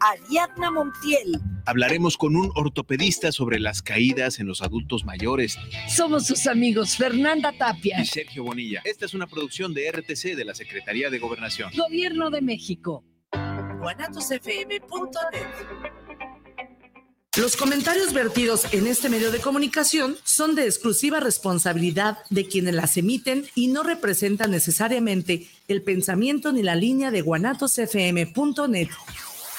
Ariadna Montiel. Hablaremos con un ortopedista sobre las caídas en los adultos mayores. Somos sus amigos Fernanda Tapia y Sergio Bonilla. Esta es una producción de RTC de la Secretaría de Gobernación. Gobierno de México. Los comentarios vertidos en este medio de comunicación son de exclusiva responsabilidad de quienes las emiten y no representan necesariamente el pensamiento ni la línea de guanatosfm.net.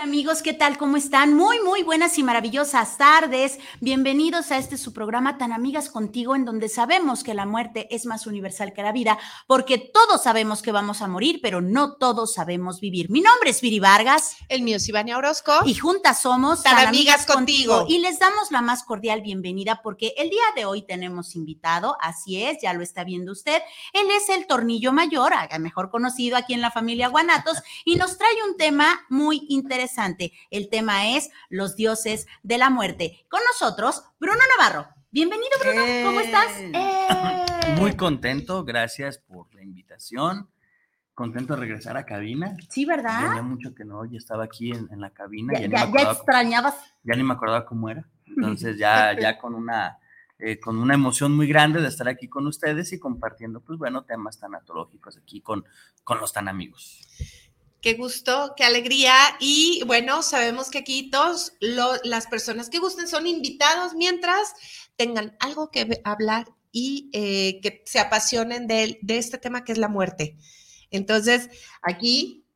Amigos, ¿qué tal? ¿Cómo están? Muy, muy buenas y maravillosas tardes. Bienvenidos a este su programa Tan Amigas Contigo, en donde sabemos que la muerte es más universal que la vida, porque todos sabemos que vamos a morir, pero no todos sabemos vivir. Mi nombre es Viri Vargas. El mío es Ivania Orozco. Y juntas somos Tan, Amigas, contigo. Y les damos la más cordial bienvenida porque el día de hoy tenemos invitado, así es, ya lo está viendo usted. Él es el Tornillo Mayor, mejor conocido aquí en la familia Guanatos, y nos trae un tema muy interesante el tema es los dioses de la muerte. Con nosotros, Bruno Navarro. Bienvenido, Bruno. ¿Cómo estás? Eh. Muy contento, gracias por la invitación. Contento de regresar a cabina. Sí, ¿verdad? Tenía mucho que no, ya estaba aquí en, la cabina. Ya, ya, extrañabas. ya ni me acordaba cómo era. Entonces ya, ya con una eh, con una emoción muy grande de estar aquí con ustedes y compartiendo, pues bueno, temas tanatológicos aquí con, con los tan amigos. Qué gusto, qué alegría. Y bueno, sabemos que aquí todas las personas que gusten son invitados mientras tengan algo que hablar y eh, que se apasionen de, de este tema que es la muerte. Entonces, aquí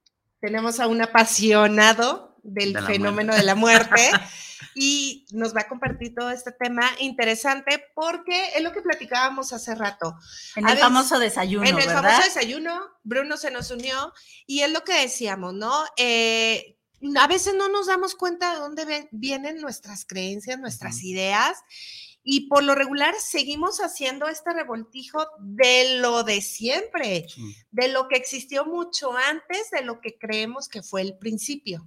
tenemos a un apasionado del fenómeno de la muerte. y nos va a compartir todo este tema interesante porque es lo que platicábamos hace rato. En el famoso desayuno. En el famoso desayuno, Bruno se nos unió y es lo que decíamos, ¿no? Eh, a veces no nos damos cuenta de dónde vienen nuestras creencias, nuestras ideas. Y por lo regular seguimos haciendo este revoltijo de lo de siempre, de lo que existió mucho antes de lo que creemos que fue el principio.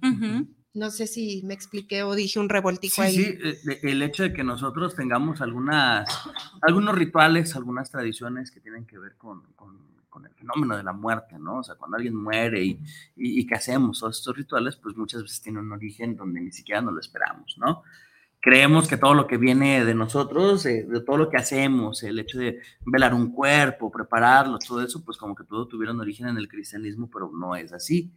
No sé si me expliqué o dije un revoltijo ahí. Sí, eh, el hecho de que nosotros tengamos algunas, algunos rituales, algunas tradiciones que tienen que ver con, el fenómeno de la muerte, ¿no? O sea, cuando alguien muere y, y, que hacemos todos estos rituales, pues muchas veces tienen un origen donde ni siquiera nos lo esperamos, ¿no? Creemos que todo lo que viene de nosotros, eh, de todo lo que hacemos, el hecho de velar un cuerpo, prepararlo, todo eso, pues como que todo tuviera un origen en el cristianismo, pero no es así.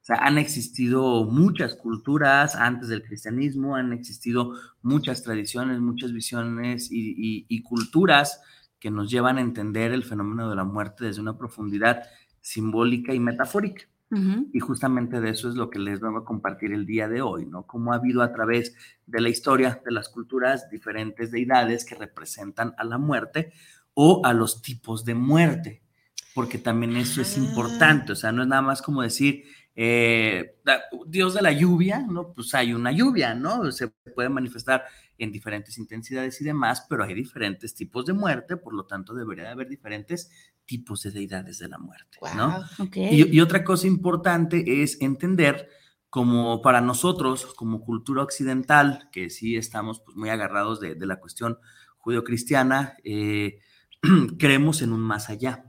O sea, han existido muchas culturas antes del cristianismo, han existido muchas tradiciones, muchas visiones y, culturas que nos llevan a entender el fenómeno de la muerte desde una profundidad simbólica y metafórica. Y justamente de eso es lo que les vengo a compartir el día de hoy, ¿no? Cómo ha habido a través de la historia de las culturas diferentes deidades que representan a la muerte o a los tipos de muerte, porque también eso es ah. importante, o sea, no es nada más como decir, eh, Dios de la lluvia, ¿no? Pues hay una lluvia, ¿no? Se puede manifestar en diferentes intensidades y demás, pero hay diferentes tipos de muerte, por lo tanto debería de haber diferentes tipos de deidades de la muerte, ¿no? Y, otra cosa importante es entender como para nosotros, como cultura occidental, que sí estamos pues, muy agarrados de, la cuestión judio-cristiana, eh, creemos en un más allá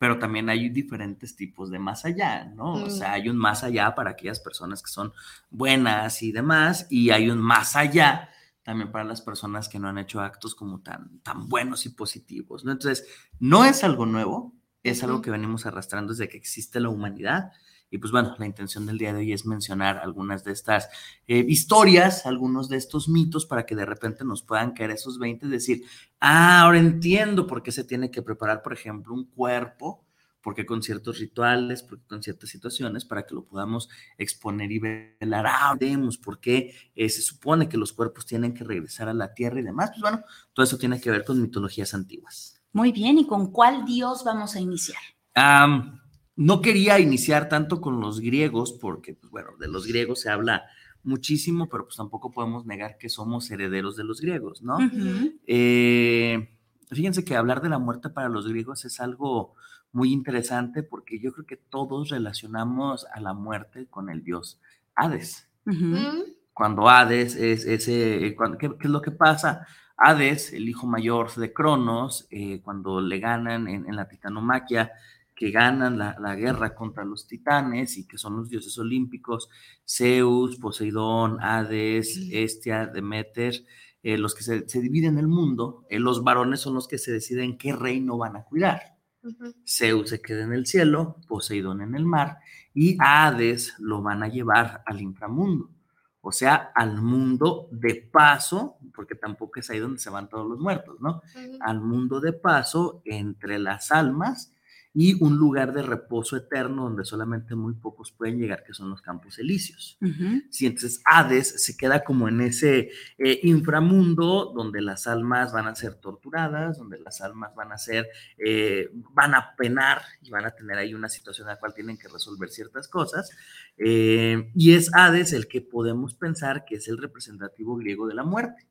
pero también hay diferentes tipos de más allá, ¿no? O sea, mm. hay un más allá para aquellas personas que son buenas y demás, y hay un más allá también para las personas que no han hecho actos como tan, tan buenos y positivos, ¿no? Entonces, no es algo nuevo, es algo que venimos arrastrando desde que existe la humanidad Y pues bueno, la intención del día de hoy es mencionar algunas de estas eh, historias, algunos de estos mitos para que de repente nos puedan caer esos 20 y decir, ah, ahora entiendo por qué se tiene que preparar, por ejemplo, un cuerpo porque con ciertos rituales, porque con ciertas situaciones, para que lo podamos exponer y velar, ah, vemos por qué eh, se supone que los cuerpos tienen que regresar a la tierra y demás. Pues bueno, todo eso tiene que ver con mitologías antiguas. Muy bien, ¿y con cuál dios vamos a iniciar? No quería iniciar tanto con los griegos, porque, pues bueno, de los griegos se habla muchísimo, pero pues tampoco podemos negar que somos herederos de los griegos, ¿no? Eh, fíjense que hablar de la muerte para los griegos es algo muy interesante porque yo creo que todos relacionamos a la muerte con el dios Hades. Cuando Hades es ese, ¿qué, es lo que pasa? Hades, el hijo mayor de Cronos, eh, cuando le ganan en, la titanomaquia, que ganan la, guerra contra los titanes y que son los dioses olímpicos, Zeus, Poseidón, Hades, Hestia, Demeter, eh, los que se, dividen el mundo, eh, los varones son los que se deciden qué reino van a cuidar. Zeus se queda en el cielo, Poseidón en el mar y Hades lo van a llevar al inframundo, o sea, al mundo de paso, porque tampoco es ahí donde se van todos los muertos, ¿no? Al mundo de paso entre las almas y un lugar de reposo eterno donde solamente muy pocos pueden llegar, que son los campos elíseos. Sí, entonces Hades se queda como en ese eh, inframundo donde las almas van a ser torturadas, donde las almas van a ser, eh, van a penar y van a tener ahí una situación en la cual tienen que resolver ciertas cosas. Eh, y es Hades el que podemos pensar que es el representativo griego de la muerte.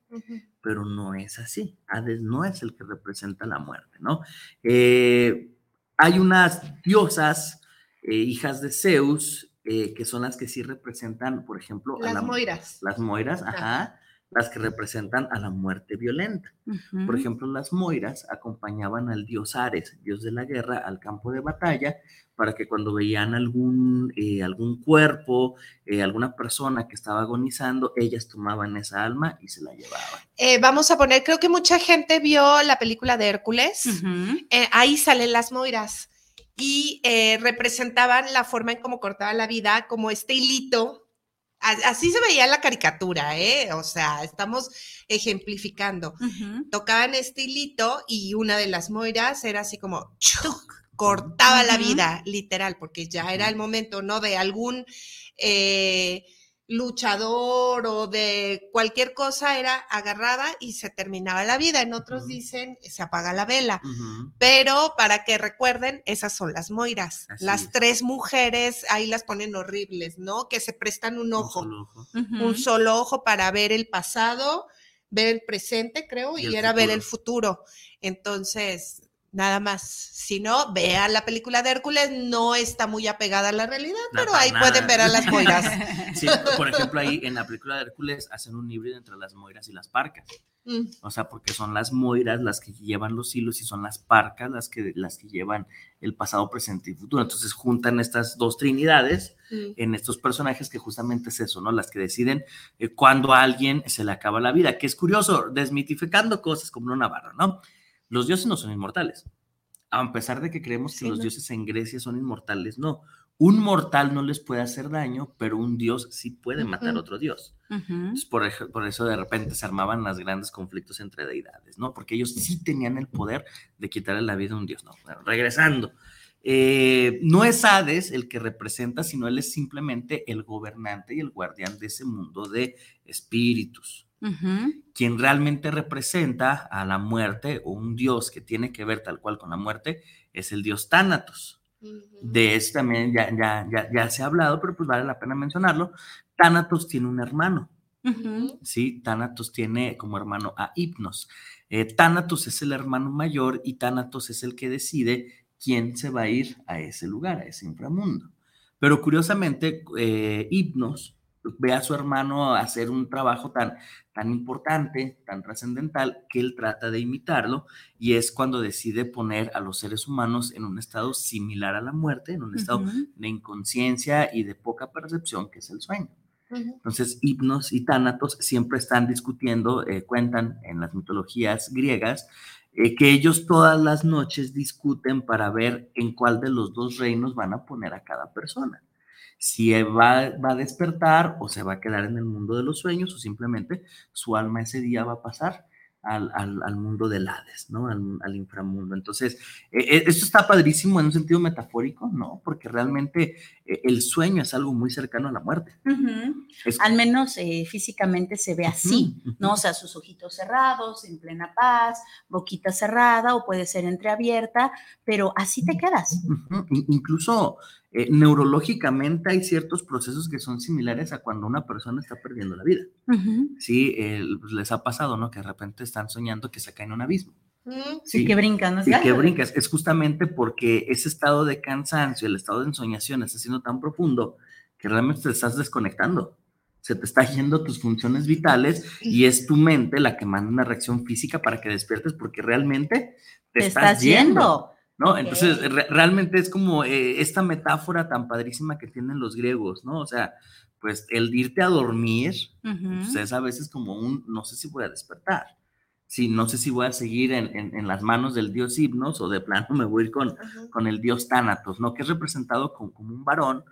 Pero no es así. Hades no es el que representa la muerte, ¿no? Eh, hay unas diosas, eh, hijas de Zeus, eh, que son las que sí representan, por ejemplo, las moiras. Las moiras, ajá, las que representan a la muerte violenta. Por ejemplo, las moiras acompañaban al dios Ares, dios de la guerra, al campo de batalla, para que cuando veían algún, eh, algún cuerpo, alguna persona que estaba agonizando, ellas tomaban esa alma y se la llevaban. vamos a poner, creo que mucha gente vio la película de Hércules, ahí salen las moiras y representaban la forma en cómo cortaba la vida, como este hilito Así se veía la caricatura, ¿eh? O sea, estamos ejemplificando. Tocaban este hilito y una de las moiras era así como cortaba la vida, literal, porque ya era el momento, ¿no? De algún eh, luchador o de cualquier cosa era agarrada y se terminaba la vida. En otros dicen se apaga la vela. Pero para que recuerden, esas son las moiras. las tres mujeres, ahí las ponen horribles, ¿no? Que se prestan un ojo. Un solo ojo, un solo ojo para ver el pasado, ver el presente, creo, y, era ver el futuro. Entonces, nada más. Si no, vean la película de Hércules, no está muy apegada a la realidad, pero ahí pueden ver a las moiras. Sí, por ejemplo, ahí en la película de Hércules hacen un híbrido entre las moiras y las parcas. Mm. O sea, porque son las moiras las que llevan los hilos y son las parcas las que, las que llevan el pasado, presente y futuro. Entonces juntan estas dos trinidades mm. en estos personajes que justamente es eso, ¿no? Las que deciden eh, cuando a alguien se le acaba la vida, que es curioso, desmitificando cosas como una barra, ¿no? Los dioses no son inmortales. A pesar de que creemos que los dioses en Grecia son inmortales, no. Un mortal no les puede hacer daño, pero un dios sí puede matar a otro dios. por, por, eso de repente se armaban los grandes conflictos entre deidades, ¿no? Porque ellos sí tenían el poder de quitarle la vida a un dios. No, regresando. Eh, no es Hades el que representa, sino él es simplemente el gobernante y el guardián de ese mundo de espíritus. Quien realmente representa a la muerte o un dios que tiene que ver tal cual con la muerte es el dios Tánatos. De eso también ya, ya, ya, se ha hablado, pero pues vale la pena mencionarlo. Tánatos tiene un hermano. Sí, Tánatos tiene como hermano a Hipnos. Eh, Tánatos es el hermano mayor y Tánatos es el que decide quién se va a ir a ese lugar, a ese inframundo. Pero curiosamente, eh, Hipnos ve a su hermano hacer un trabajo tan, tan importante, tan trascendental, que él trata de imitarlo y es cuando decide poner a los seres humanos en un estado similar a la muerte, en un estado de inconsciencia y de poca percepción, que es el sueño. Entonces, hipnos y tánatos siempre están discutiendo, eh, cuentan en las mitologías griegas, eh, que ellos todas las noches discuten para ver en cuál de los dos reinos van a poner a cada persona. Si va, va a despertar o se va a quedar en el mundo de los sueños o simplemente su alma ese día va a pasar al, al, al mundo del Hades, ¿no? Al, al inframundo. Entonces, eh, esto está padrísimo en un sentido metafórico, ¿no? Porque realmente eh, el sueño es algo muy cercano a la muerte. Uh -huh. es, Al menos eh, físicamente se ve así, uh -huh. ¿no? O sea, sus ojitos cerrados, en plena paz, boquita cerrada o puede ser entreabierta, pero así te quedas. Uh -huh. Incluso eh, neurológicamente hay ciertos procesos que son similares a cuando una persona está perdiendo la vida. Uh -huh. Sí, eh, les ha pasado, ¿no? Que de repente están soñando que se caen en un abismo. Uh -huh. Sí, que brincan. ¿no? Sí, que brincas. Es justamente porque ese estado de cansancio, el estado de ensoñación está siendo tan profundo que realmente te estás desconectando. Se te está yendo tus funciones vitales y es tu mente la que manda una reacción física para que despiertes porque realmente te, te estás, estás yendo. yendo. ¿No? Entonces, re realmente es como eh, esta metáfora tan padrísima que tienen los griegos, ¿no? O sea, pues el irte a dormir, uh -huh. pues es a veces como un, no sé si voy a despertar, sí, no sé si voy a seguir en, en, en las manos del dios Hipnos o de plano me voy a ir con, uh -huh. con el dios Tánatos, ¿no? Que es representado como, como un varón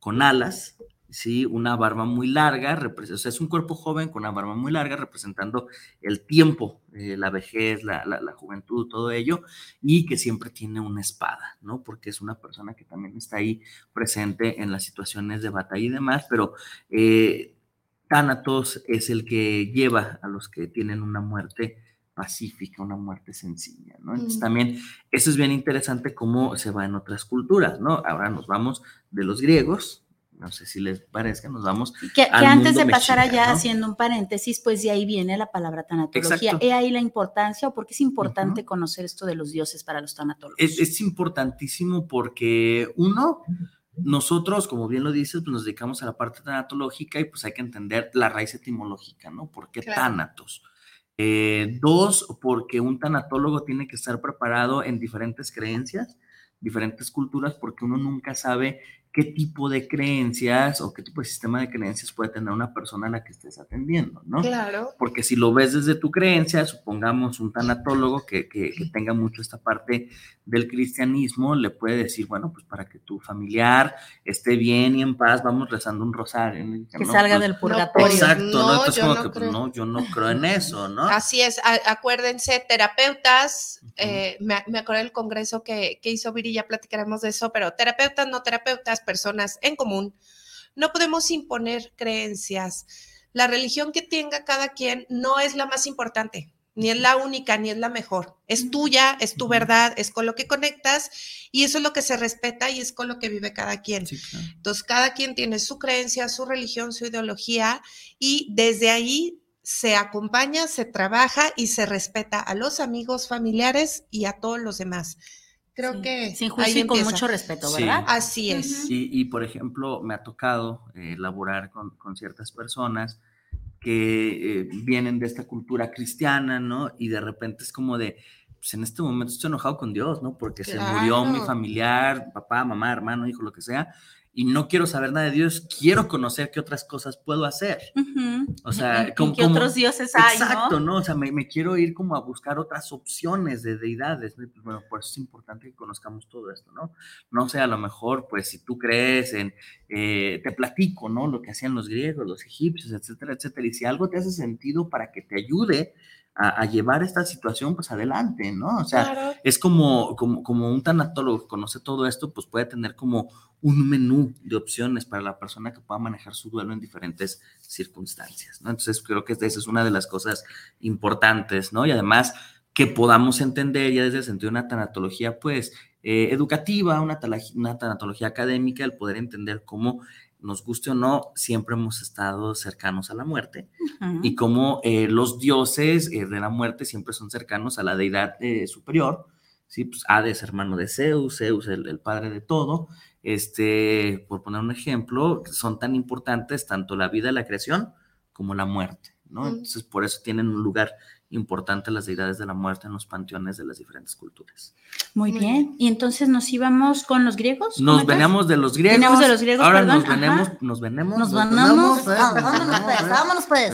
con alas, ¿sí? Una barba muy larga, o sea, es un cuerpo joven con una barba muy larga representando el tiempo, eh, la vejez, la, la, la, juventud, todo ello, y que siempre tiene una espada, ¿no? Porque es una persona que también está ahí presente en las situaciones de batalla y demás, pero eh, Thanatos es el que lleva a los que tienen una muerte pacífica, una muerte sencilla, ¿no? Entonces mm. también eso es bien interesante cómo se va en otras culturas, ¿no? Ahora nos vamos de los griegos, no sé si les parezca, nos vamos. Que, que antes de pasar allá, ¿no? haciendo un paréntesis, pues de ahí viene la palabra tanatología. He ahí la importancia, o por qué es importante uh -huh. conocer esto de los dioses para los tanatólogos. Es, es, importantísimo porque, uno, nosotros, como bien lo dices, pues nos dedicamos a la parte tanatológica y pues hay que entender la raíz etimológica, ¿no? ¿Por qué claro. tánatos? Eh, dos, porque un tanatólogo tiene que estar preparado en diferentes creencias, diferentes culturas, porque uno nunca sabe qué tipo de creencias o qué tipo de sistema de creencias puede tener una persona a la que estés atendiendo, ¿no? Claro. Porque si lo ves desde tu creencia, supongamos un tanatólogo que, que, que tenga mucho esta parte del cristianismo, le puede decir, bueno, pues para que tu familiar esté bien y en paz, vamos rezando un rosario. Que no, salga pues, del purgatorio. Exacto, ¿no? No, Entonces, yo como no que, pues, creo. no, yo no creo en eso, ¿no? Así es, a- acuérdense, terapeutas, eh, me, me acuerdo del congreso que, que hizo Viri, ya platicaremos de eso, pero terapeutas, no terapeutas, personas en común, no podemos imponer creencias. La religión que tenga cada quien no es la más importante, ni es la única, ni es la mejor. Es tuya, es tu verdad, es con lo que conectas y eso es lo que se respeta y es con lo que vive cada quien. Sí, claro. Entonces, cada quien tiene su creencia, su religión, su ideología y desde ahí se acompaña, se trabaja y se respeta a los amigos, familiares y a todos los demás. Creo Sí, que Sin ahí juicio y con empieza. mucho respeto, Sí. ¿verdad? Así es. Y, y, por ejemplo, me ha tocado eh, laborar con, con, ciertas personas que eh, vienen de esta cultura cristiana, ¿no? Y de repente es como de, pues en este momento estoy enojado con Dios, ¿no? Porque se murió mi familiar, papá, mamá, hermano, hijo, lo que sea, y no quiero saber nada de Dios, quiero conocer qué otras cosas puedo hacer. Ujú. O sea, ¿Y- como- qué como- otros dioses hay, Exacto, ¿no? ¿no? O sea, me, me quiero ir como a buscar otras opciones de deidades, pues bueno, por eso es importante que conozcamos todo esto, ¿no? No sé, a lo mejor, pues si tú crees en, eh, te platico, ¿no? Lo que hacían los griegos, los egipcios, etcétera, etcétera. Y si algo te hace sentido para que te ayude a, a llevar esta situación, pues adelante, ¿no? O sea, Claro. es como, como, como un tanatólogo que conoce todo esto, pues puede tener como un menú de opciones para la persona que pueda manejar su duelo en diferentes circunstancias, ¿no? Entonces creo que esa es una de las cosas importantes, ¿no? Y además que podamos entender ya desde el sentido de una tanatología, pues, eh, educativa, una, una tanatología académica, el poder entender cómo nos guste o no, siempre hemos estado cercanos a la muerte Uh -huh. y cómo eh, los dioses eh, de la muerte siempre son cercanos a la deidad eh, superior, ¿sí? Pues Hades, hermano de Zeus, Zeus, el, el, padre de todo, este, por poner un ejemplo, son tan importantes tanto la vida la creación como la muerte, ¿no? Entonces, por eso tienen un lugar importante las deidades de la muerte en los panteones de las diferentes culturas. Muy bien. ¿Y entonces nos íbamos con los griegos? Nos veníamos de los griegos. Veníamos de los griegos, ahora perdón. nos venemos, Ajá. nos venemos. Nos venemos. Vámonos pues, vámonos pues.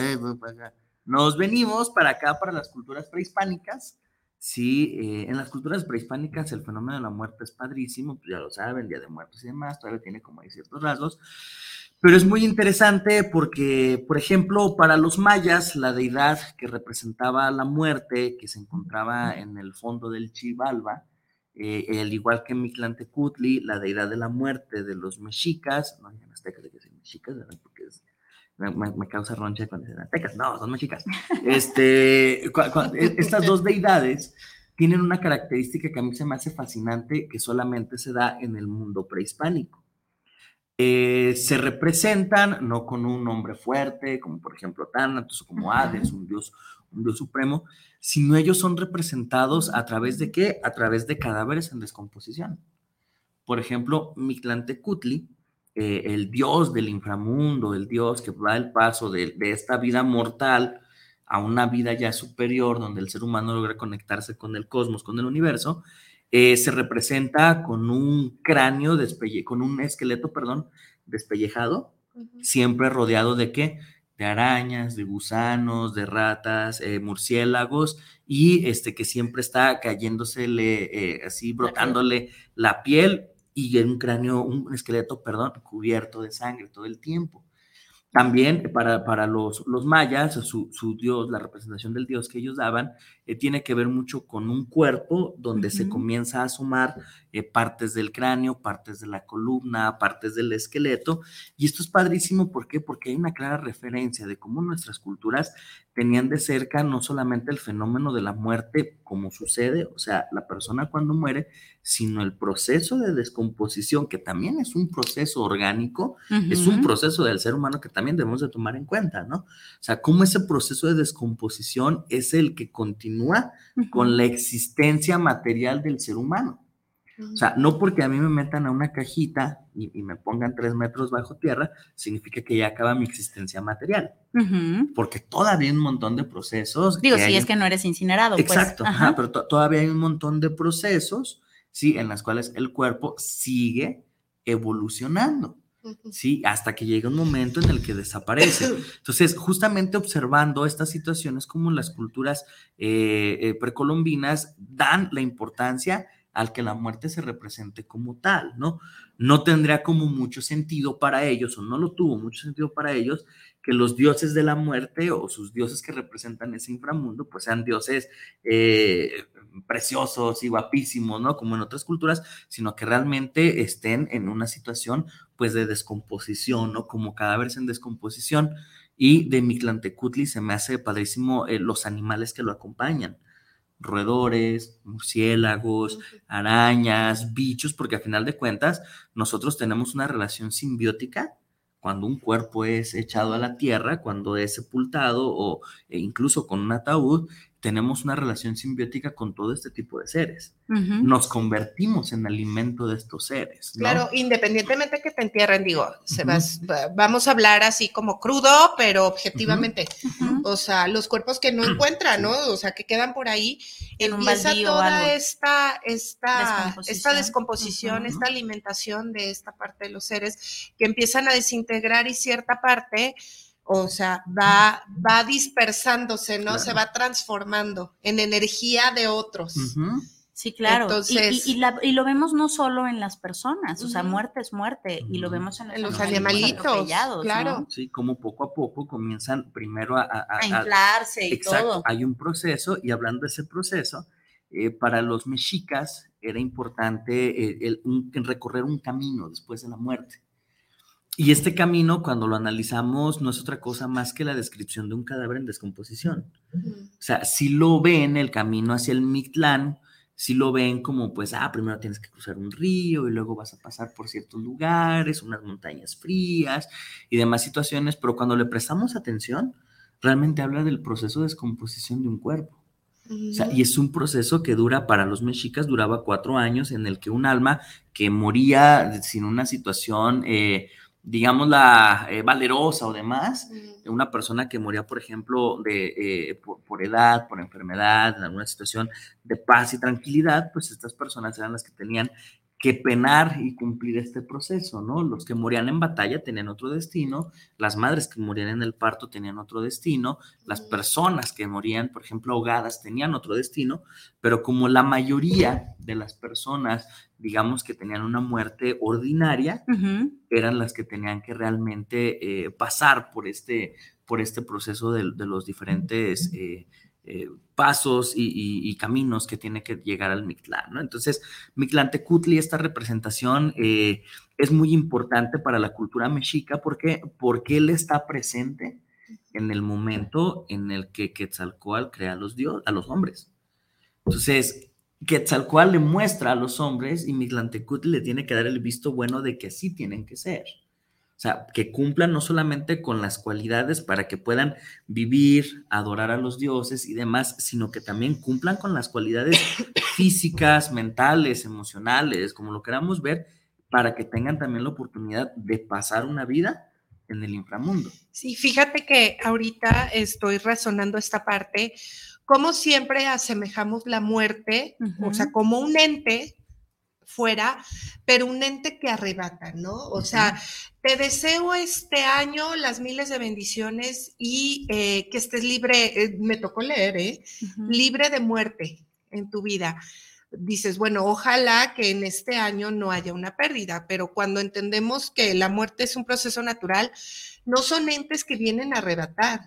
Nos venimos para acá, para las culturas prehispánicas, Sí, eh, en las culturas prehispánicas el fenómeno de la muerte es padrísimo, pues ya lo saben, Día de Muertos y demás, todavía tiene como hay ciertos rasgos, pero es muy interesante porque, por ejemplo, para los mayas, la deidad que representaba la muerte, que se encontraba en el fondo del Chivalba, eh, al igual que Mictlantecutli, la deidad de la muerte de los mexicas, no digan aztecas, de que son mexicas, ¿verdad? porque es, me, me, causa roncha cuando dicen aztecas, no, son mexicas. Este, e, estas dos deidades tienen una característica que a mí se me hace fascinante, que solamente se da en el mundo prehispánico. Eh, se representan no con un nombre fuerte, como por ejemplo Thanatos o como Hades, un dios, un dios supremo, sino ellos son representados a través de qué? A través de cadáveres en descomposición. Por ejemplo, Mictlantecutli, eh, el dios del inframundo, el dios que da el paso de, de esta vida mortal a una vida ya superior, donde el ser humano logra conectarse con el cosmos, con el universo, eh, se representa con un cráneo, despelle con un esqueleto, perdón, despellejado, siempre rodeado de qué? De arañas, de gusanos, de ratas, eh, murciélagos, y este que siempre está cayéndosele, eh, así brotándole la piel y en un cráneo, un esqueleto, perdón, cubierto de sangre todo el tiempo. También para, para los, los mayas, su, su, dios, la representación del dios que ellos daban, eh, tiene que ver mucho con un cuerpo donde uh -huh. se comienza a sumar eh, partes del cráneo, partes de la columna, partes del esqueleto. Y esto es padrísimo, ¿por qué? Porque hay una clara referencia de cómo nuestras culturas tenían de cerca no solamente el fenómeno de la muerte, como sucede, o sea, la persona cuando muere, sino el proceso de descomposición, que también es un proceso orgánico, uh -huh. es un proceso del ser humano que también debemos de tomar en cuenta, ¿no? O sea, cómo ese proceso de descomposición es el que continúa uh -huh. con la existencia material del ser humano. O sea, no porque a mí me metan a una cajita y, y, me pongan tres metros bajo tierra, significa que ya acaba mi existencia material. Uh -huh. Porque todavía hay un montón de procesos. Digo, si hay... es que no eres incinerado. Exacto, pues. ajá, pero todavía hay un montón de procesos, ¿sí? En las cuales el cuerpo sigue evolucionando. Sí, hasta que llega un momento en el que desaparece. Entonces, justamente observando estas situaciones como las culturas eh, eh, precolombinas dan la importancia al que la muerte se represente como tal, ¿no? No tendría como mucho sentido para ellos, o no lo tuvo mucho sentido para ellos, que los dioses de la muerte o sus dioses que representan ese inframundo, pues sean dioses eh, preciosos y guapísimos, ¿no? Como en otras culturas, sino que realmente estén en una situación, pues, de descomposición, ¿no? Como cadáveres en descomposición. Y de Mictlantecutli se me hace padrísimo eh, los animales que lo acompañan roedores, murciélagos, arañas, bichos, porque a final de cuentas nosotros tenemos una relación simbiótica cuando un cuerpo es echado a la tierra, cuando es sepultado o e incluso con un ataúd, tenemos una relación simbiótica con todo este tipo de seres. Uh -huh. Nos convertimos en alimento de estos seres. ¿no? Claro, independientemente que te entierren, digo, uh -huh. se vas, vamos a hablar así como crudo, pero objetivamente. Uh -huh. O sea, los cuerpos que no encuentran, ¿no? O sea, que quedan por ahí, en empieza toda esta, esta, descomposición. esta descomposición, esta alimentación de esta parte de los seres que empiezan a desintegrar y cierta parte o sea, va, va dispersándose, ¿no? Claro. Se va transformando en energía de otros. Uh -huh. Sí, claro. Entonces, y, y, y, la, y, lo vemos no solo en las personas, uh -huh. o sea, muerte es muerte, uh -huh. y lo vemos en los, en los animalitos, claro. ¿no? Sí, como poco a poco comienzan primero a, a, a inflarse y exacto, todo. Hay un proceso, y hablando de ese proceso, eh, para los mexicas era importante eh, el, un, recorrer un camino después de la muerte. Y este camino, cuando lo analizamos, no es otra cosa más que la descripción de un cadáver en descomposición. Uh -huh. O sea, si lo ven el camino hacia el Mictlán, si lo ven como, pues, ah, primero tienes que cruzar un río y luego vas a pasar por ciertos lugares, unas montañas frías y demás situaciones, pero cuando le prestamos atención, realmente habla del proceso de descomposición de un cuerpo. Uh -huh. o sea, y es un proceso que dura, para los mexicas, duraba cuatro años en el que un alma que moría sin una situación... Eh, digamos, la eh, valerosa o demás, mm. una persona que moría, por ejemplo, de, eh, por, por, edad, por enfermedad, en alguna situación de paz y tranquilidad, pues estas personas eran las que tenían que penar y cumplir este proceso, ¿no? Los que morían en batalla tenían otro destino, las madres que morían en el parto tenían otro destino, las personas que morían, por ejemplo, ahogadas tenían otro destino, pero como la mayoría de las personas, digamos que tenían una muerte ordinaria, eran las que tenían que realmente eh, pasar por este, por este proceso de, los diferentes... Eh, eh, pasos y, caminos que tiene que llegar al Mictlán. Entonces, Mictlantecutli, esta representación eh, es muy importante para la cultura mexica porque, porque él está presente en el momento en el que Quetzalcoatl crea a los, dios, a los hombres. Entonces, Quetzalcoatl le muestra a los hombres y Mictlantecutli le tiene que dar el visto bueno de que así tienen que ser. O sea, que cumplan no solamente con las cualidades para que puedan vivir, adorar a los dioses y demás, sino que también cumplan con las cualidades físicas, mentales, emocionales, como lo queramos ver, para que tengan también la oportunidad de pasar una vida en el inframundo. Sí, fíjate que ahorita estoy razonando esta parte, como siempre asemejamos la muerte, o sea, como un ente fuera, pero un ente que arrebata, ¿no? O sea, te deseo este año las miles de bendiciones y eh, que estés libre, eh, me tocó leer, ¿eh? Libre de muerte en tu vida. Dices, bueno, ojalá que en este año no haya una pérdida, pero cuando entendemos que la muerte es un proceso natural, no son entes que vienen a arrebatar.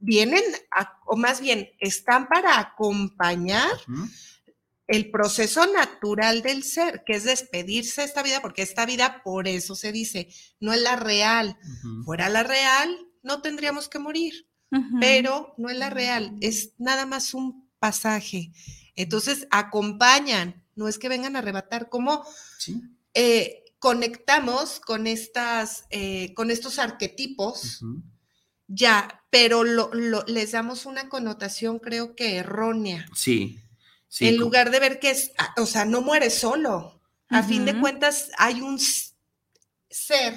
Vienen, o más bien, están para acompañar el proceso natural del ser, que es despedirse de esta vida, porque esta vida, por eso se dice, no es la real. Fuera la real, no tendríamos que morir, pero no es la real, es nada más un pasaje. Entonces, acompañan, no es que vengan a arrebatar, como eh, conectamos con, estas, eh, con estos arquetipos, ya, pero les damos una connotación, creo que errónea. Sí en lugar de ver que es, ah, o sea, no muere solo. A fin de cuentas, hay un ser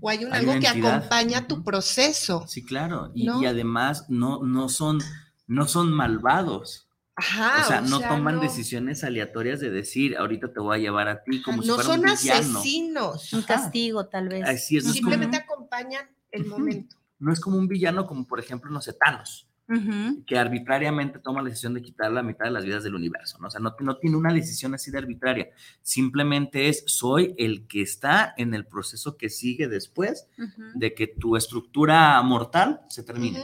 o hay un algo que acompaña tu proceso. Sí, claro. Y, además no, no, son, no son malvados. Ajá, o sea, no toman decisiones aleatorias de decir, ahorita te voy a llevar a ti como si no fuera un villano. No son asesinos. Un castigo, tal vez. Así es, Simplemente acompañan el momento. No es como un villano como, por ejemplo, los etanos que arbitrariamente toma la decisión de quitar la mitad de las vidas del universo, ¿no? O sea, no, no, tiene una decisión así de arbitraria, simplemente es, soy el que está en el proceso que sigue después de que tu estructura mortal se termine.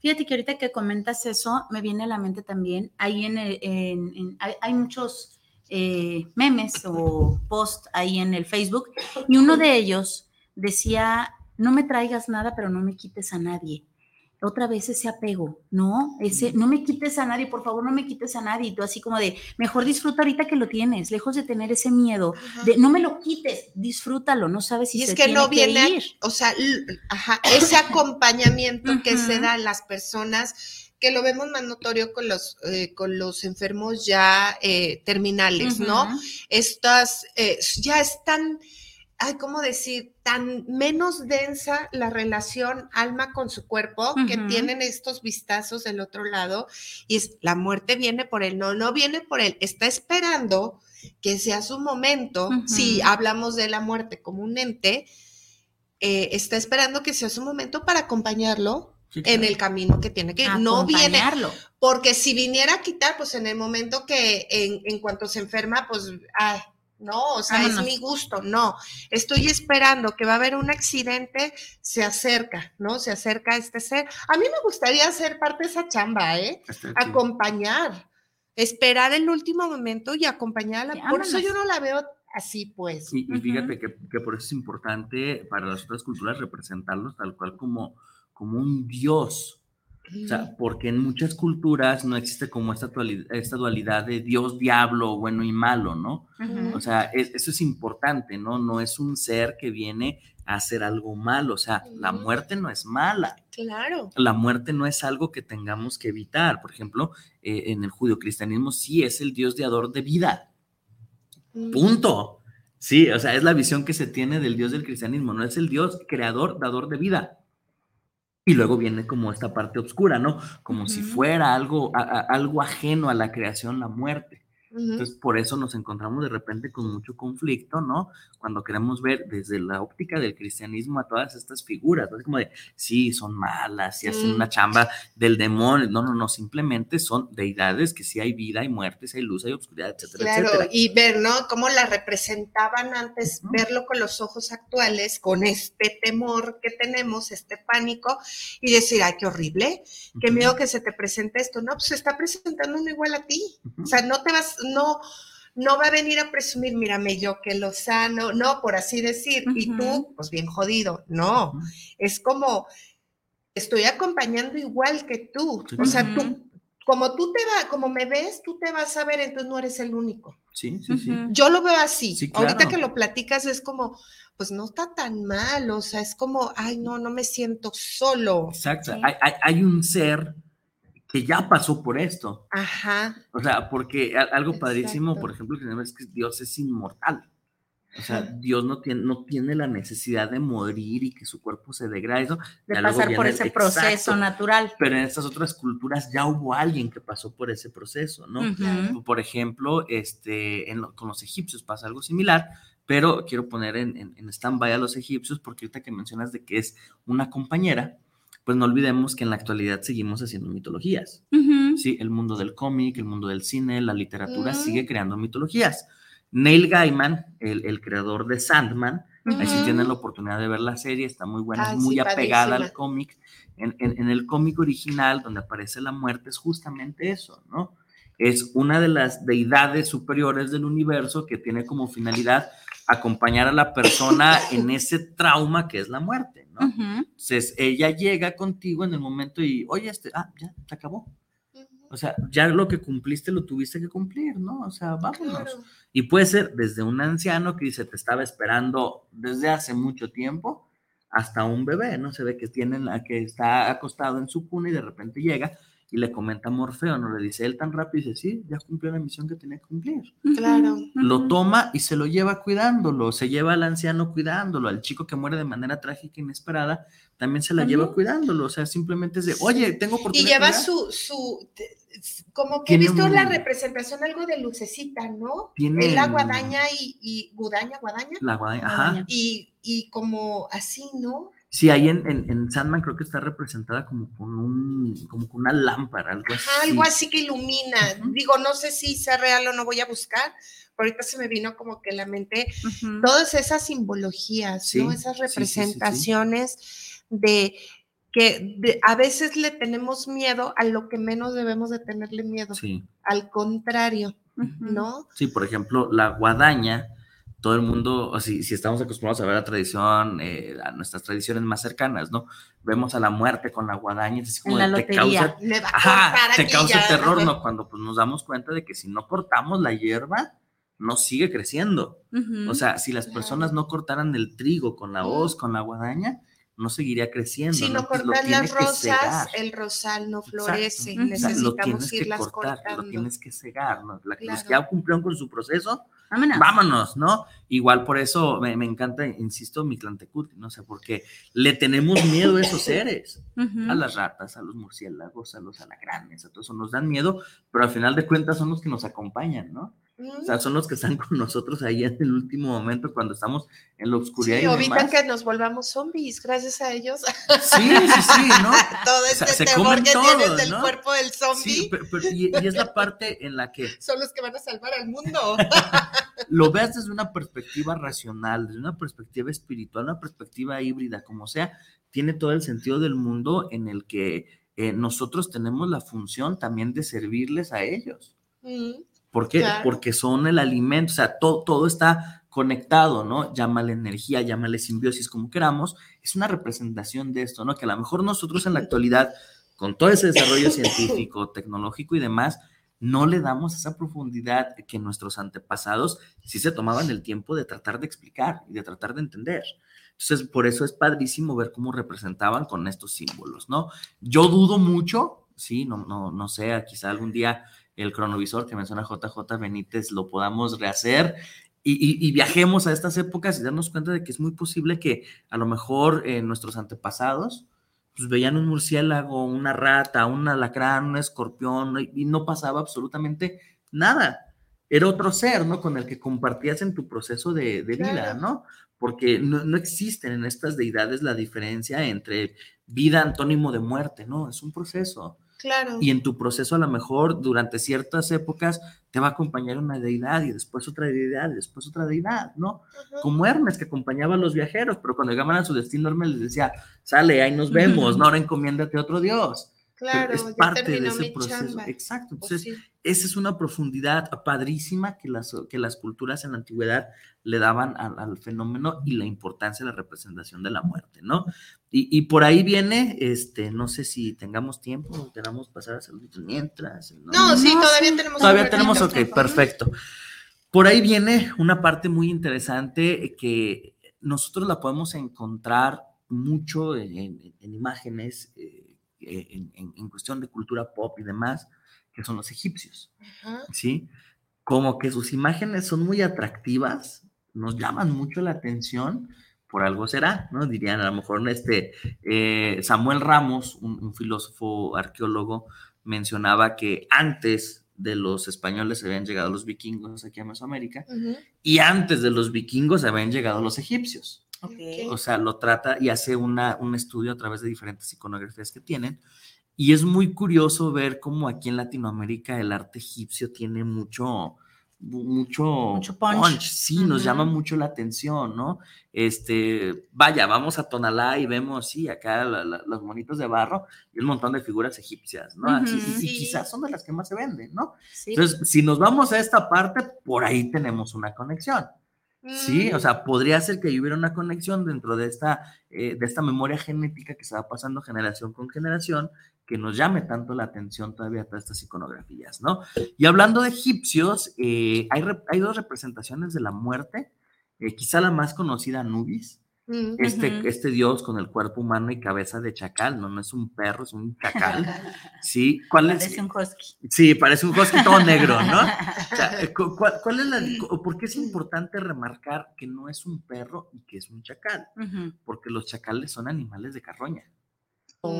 Fíjate que ahorita que comentas eso, me viene a la mente también, ahí en, en, hay, muchos eh, memes o posts ahí en el Facebook, y uno de ellos decía, no me traigas nada, pero no me quites a nadie otra vez ese apego, ¿no? Ese, no me quites a nadie, por favor, no me quites a nadie. Y tú así como de, mejor disfruta ahorita que lo tienes, lejos de tener ese miedo, de no me lo quites, disfrútalo, no sabes si y es que no viene, o sea, ajá, ese acompañamiento que se da a las personas que lo vemos más notorio con los, eh, con los enfermos ya eh, terminales, ¿no? Estas eh, ya están ay, ¿cómo decir? Tan menos densa la relación alma con su cuerpo que tienen estos vistazos del otro lado y es la muerte viene por él, no, no viene por él, está esperando que sea su momento, si hablamos de la muerte como un ente, eh, está esperando que sea su momento para acompañarlo en el camino que tiene que ir. No viene, porque si viniera a quitar, pues en el momento que en, en cuanto se enferma, pues, ay, no, o sea, es mi gusto, no. Estoy esperando que va a haber un accidente, se acerca, ¿no? Se acerca a este ser. A mí me gustaría ser parte de esa chamba, ¿eh? Acompañar, esperar el último momento y acompañarla. por eso yo no la veo así, pues. y fíjate que, por eso es importante para las otras culturas representarlos tal cual como, como un dios, o sea, porque en muchas culturas no existe como esta dualidad, esta dualidad de Dios, diablo, bueno y malo, ¿no? O sea, eso es importante, ¿no? No es un ser que viene a hacer algo malo, o sea, la muerte no es mala. Claro. La muerte no es algo que tengamos que evitar. Por ejemplo, eh, en el judio-cristianismo sí es el Dios diador de vida. Punto. Sí, o sea, es la visión que se tiene del Dios del cristianismo, no es el Dios creador, dador de vida. Y luego viene como esta parte oscura, ¿no? Como si fuera algo, algo ajeno a la creación, la muerte. Entonces, por eso nos encontramos de repente con mucho conflicto, ¿no? Cuando queremos ver desde la óptica del cristianismo a todas estas figuras, ¿no? Es como de, sí, son malas, y hacen una chamba del demonio. No, no, no, simplemente son deidades que sí hay vida, hay muerte, sí hay luz, hay oscuridad, etcétera, Claro, etcétera. y ver, ¿no? Cómo la representaban antes, verlo con los ojos actuales, con este temor que tenemos, este pánico, y decir, ay, qué horrible, qué miedo que se te presente esto. No, pues se está presentando uno igual a ti. O sea, no te vas, no, no va a venir a presumir, mírame yo que lo sano, no, por así decir, y tú, pues bien jodido. No, es como, estoy acompañando igual que tú. Sí. O sea, tú, como tú te vas, como me ves, tú te vas a ver, entonces no eres el único. Sí, sí, sí. Yo lo veo así. Sí, Ahorita que lo platicas es como, pues no está tan mal, o sea, es como, ay, no, no me siento solo. Exacto. Sí. Hay, hay- hay un ser que ya pasó por esto. Ajá. O sea, porque algo padrísimo, Exacto. por ejemplo, que es que Dios es inmortal. O sea, Dios no tiene, no tiene la necesidad de morir y que su cuerpo se degrade. Eso, De ya pasar por ese proceso exacto. natural. Pero en estas otras culturas ya hubo alguien que pasó por ese proceso, ¿no? Ujú. Por ejemplo, este, en lo- con los egipcios pasa algo similar, pero quiero poner en, en, en stand-by a los egipcios porque ahorita que mencionas de que es una compañera, pues no olvidemos que en la actualidad seguimos haciendo mitologías. Sí, el mundo del cómic, el mundo del cine, la literatura sigue creando mitologías. Neil Gaiman, el, el creador de Sandman, ahí si Ujú. tienen la oportunidad de ver la serie, está muy buena, Ay, es muy sí, apegada al cómic. En, en- en el cómic original, donde aparece la muerte, es justamente eso, ¿no? Es una de las deidades superiores del universo que tiene como finalidad acompañar a la persona en ese trauma que es la muerte, ¿no? Ujú. Entonces, ella llega contigo en el momento y, oye, este, ah, ya, se acabó. O sea, ya lo que cumpliste lo tuviste que cumplir, ¿no? O sea, vámonos. Claro. Y puede ser desde un anciano que dice, te estaba esperando desde hace mucho tiempo, hasta un bebé, ¿no? Se ve que, tiene la, que está acostado en su cuna y de repente llega y le comenta a Morfeo, ¿no? Le dice él tan rápido, dice, sí, ya cumplió la misión que tenía que cumplir. Claro. Lo toma y se lo lleva cuidándolo, se lleva al anciano cuidándolo, al chico que muere de manera trágica e inesperada, también se la lleva cuidándolo, o sea, simplemente es de, oye, tengo Y oportunidad. lleva de cuidar". su, su, como que he visto un- la representación, algo de lucecita, ¿no? Tiene la el- guadaña y, y gudaña, guadaña. La guadaña, Guadaña. ajá. Y, y como así, ¿no? Sí, ahí en, en, en Sandman creo que está representada como con un, como con una lámpara, algo así. Algo así que ilumina. Digo, no sé si sea real o no voy a buscar. pero Ahorita se me vino como que la mente todas esas simbologías, Sí, ¿no? Esas sí, sí, sí, sí. representaciones de que de- a veces le tenemos miedo a lo que menos debemos de tenerle miedo. Sí, Al contrario. ¿no? sí, por ejemplo, la guadaña, todo el mundo, si, si estamos acostumbrados a ver la tradición, eh, a nuestras tradiciones más cercanas, ¿no? Vemos a la muerte con la guadaña, es así como la te causa, Me va a ajá, te causa terror, ¿no? Cuando pues, nos damos cuenta de que si no cortamos la hierba, no sigue creciendo. O sea, si las personas no cortaran el trigo con la hoz, con la guadaña, no seguiría creciendo. Si no cortas las rosas, el rosal no Exacto. florece. Ujú. O sea, lo O sea, Necesitamos tienes que irlas cortar, cortando. lo tienes que cegar, ¿no? La- Los Claro. que ya cumplieron con su proceso, Vámonos. vámonos, ¿no? Igual por eso me, me encanta, insisto, mi no sé, porque le tenemos miedo a esos seres, a las ratas, a los murciélagos, a los alacranes, a todo eso nos dan miedo, pero al final de cuentas son los que nos acompañan, ¿no? O sea, son los que están con nosotros ahí en el último momento cuando estamos en la oscuridad Sí, y evitan demás. que nos volvamos zombies, gracias a ellos. Sí, sí, sí, ¿no? Todo este se temor que todo, tienes del ¿no? cuerpo del zombie Sí, pero, pero- y, y es la parte en la que son los que van a salvar al mundo. lo veas desde una perspectiva racional, desde una perspectiva espiritual, una perspectiva híbrida, como sea, tiene todo el sentido del mundo en el que eh, nosotros tenemos la función también de servirles a ellos. Mm, ¿Por qué? Claro. Porque son el alimento, o sea, todo, todo está conectado, ¿no? Llámale energía, llámale simbiosis, como queramos, es una representación de esto, ¿no? Que a lo mejor nosotros en la actualidad, con todo ese desarrollo científico, tecnológico y demás, no le damos esa profundidad que nuestros antepasados sí se tomaban el tiempo de tratar de explicar y de tratar de entender. Entonces, por eso es padrísimo ver cómo representaban con estos símbolos, ¿no? Yo dudo mucho, sí, no, no, no sé, quizá algún día el cronovisor que menciona JJ Benítez lo podamos rehacer y, y- y viajemos a estas épocas y darnos cuenta de que es muy posible que a lo mejor eh, nuestros antepasados pues veían un murciélago, una rata, un alacrán, un escorpión y no pasaba absolutamente nada. era otro ser, ¿no? Con el que compartías en tu proceso de, de vida. ¿no? Porque no, no existen en estas deidades la diferencia entre vida antónimo de muerte, ¿no? Es un proceso. Claro. Y en tu proceso a lo mejor durante ciertas épocas te va a acompañar una deidad y después otra deidad y después otra deidad, ¿no? Como Hermes que acompañaba a los viajeros, pero cuando llegaban a su destino Hermes les decía, sale, ahí nos vemos, no, ahora encomiéndate a otro dios. Claro, es ya parte de ese mi proceso. chamba. Exacto. Pues Entonces, sí. esa es una profundidad padrísima que las, que las culturas en la antigüedad le daban al, al fenómeno y la importancia de la representación de la muerte, ¿no? Y, y por ahí viene, este, no sé si tengamos tiempo, queramos pasar a saluditos mientras. No, No, sí, No, todavía sí. tenemos Todavía un tenemos, ok, ratito. perfecto. Por ahí viene una parte muy interesante que nosotros la podemos encontrar mucho en, en- en imágenes, eh, en, en- en cuestión de cultura pop y demás, que son los egipcios. ¿sí? Como que sus imágenes son muy atractivas, nos llaman mucho la atención, por algo será, ¿no? Dirían a lo mejor este, eh, Samuel Ramos, un, un filósofo arqueólogo, mencionaba que antes de los españoles habían llegado los vikingos aquí a Mesoamérica Ujú. y antes de los vikingos habían llegado los egipcios. Ok. O sea, lo trata y hace una, un estudio a través de diferentes iconografías que tienen. Y es muy curioso ver cómo aquí en Latinoamérica el arte egipcio tiene mucho, mu- mucho, Mucho punch. Sí, nos llama mucho la atención, ¿no? Este, vaya, vamos a Tonalá y vemos, sí, acá la- la- los monitos de barro y un montón de figuras egipcias, ¿no? Así, Ujú. y- y Sí. quizás son de las que más se venden, ¿no? Sí. Entonces, si nos vamos a esta parte, por ahí tenemos una conexión. Sí, o Mm, sea, podría ser que hubiera una conexión dentro de esta, eh, de esta memoria genética que se va pasando generación con generación, que nos llame tanto la atención todavía todas estas iconografías, ¿no? Y hablando de egipcios, eh, hay, hay dos representaciones de la muerte, eh, quizá la más conocida, Anubis, mm. este, este dios con el cuerpo humano y cabeza de chacal, no, no es un perro, es un chacal, ¿sí? ¿Cuál es? Parece un husky. Sí, parece un husky todo negro, ¿no? O sea, cu- ¿cuál, cuál es la, ¿Por qué es importante remarcar que no es un perro y que es un chacal? Porque los chacales son animales de carroña.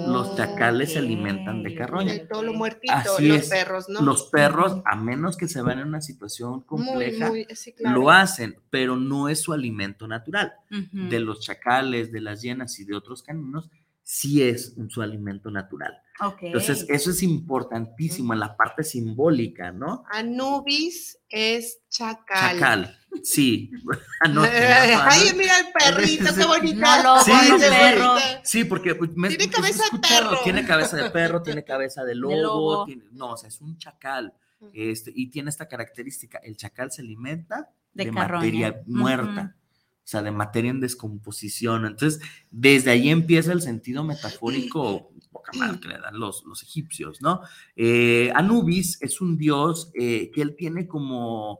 Los chacales se alimentan de carroña. De todo lo muertito, Así los es. perros, ¿no? Los perros, a menos que se vean en una situación compleja, Muy, muy, sí, claro. lo hacen, pero no es su alimento natural. De los chacales, de las hienas y de otros caninos, sí es su alimento natural. Entonces, eso es importantísimo en la parte simbólica, ¿no? Anubis es chacal. Chacal, sí. Ah, no, Ay, mira el perrito, qué bonita. No, Sí, no, sí, sí. perro. Sí, porque pues, me- Tiene cabeza de perro. Tiene cabeza de perro, tiene cabeza de lobo. lobo. tiene- no, o sea, es un chacal. Este, y tiene esta característica: el chacal se alimenta De de, materia muerta. Ujú. O sea, de materia en descomposición. Entonces, desde ahí empieza el sentido metafórico poca madre que le dan los, los egipcios, ¿no? Eh, Anubis es un dios eh, que él tiene como,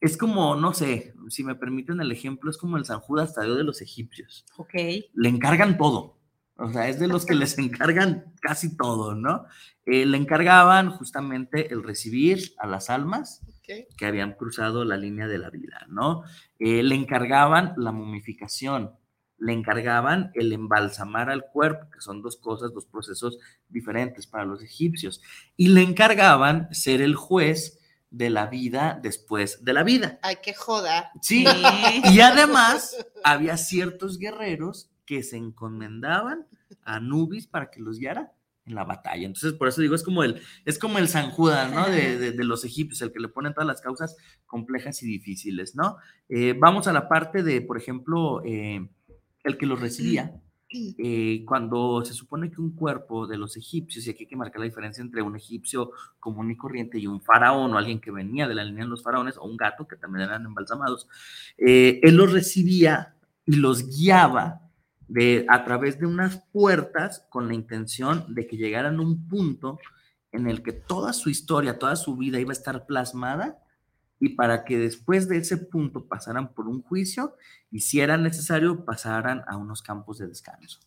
es como, no sé, si me permiten el ejemplo, es como el San Judas Tadeo de los egipcios. Ok. Le encargan todo. O sea, es de los que les encargan casi todo, ¿no? Eh, le encargaban justamente el recibir a las almas Que habían cruzado la línea de la vida, ¿no? Eh, le encargaban la momificación, le encargaban el embalsamar al cuerpo, que son dos cosas, dos procesos diferentes para los egipcios, y le encargaban ser el juez de la vida después de la vida. Ay, qué joda. Sí, y además había ciertos guerreros que se encomendaban a Anubis para que los guiara en la batalla. Entonces, por eso digo, es como el, es como el San Judas, ¿no? De, de- los egipcios, el que le ponen todas las causas complejas y difíciles, ¿no? Eh, vamos a la parte de, por ejemplo, eh, el que los recibía. eh, cuando se supone que un cuerpo de los egipcios, y aquí hay que marcar la diferencia entre un egipcio común y corriente y un faraón o alguien que venía de la línea de los faraones, o un gato que también eran embalsamados, eh, él los recibía y los guiaba de, a través de unas puertas con la intención de que llegaran a un punto en el que toda su historia, toda su vida iba a estar plasmada y para que después de ese punto pasaran por un juicio y si era necesario pasaran a unos campos de descanso.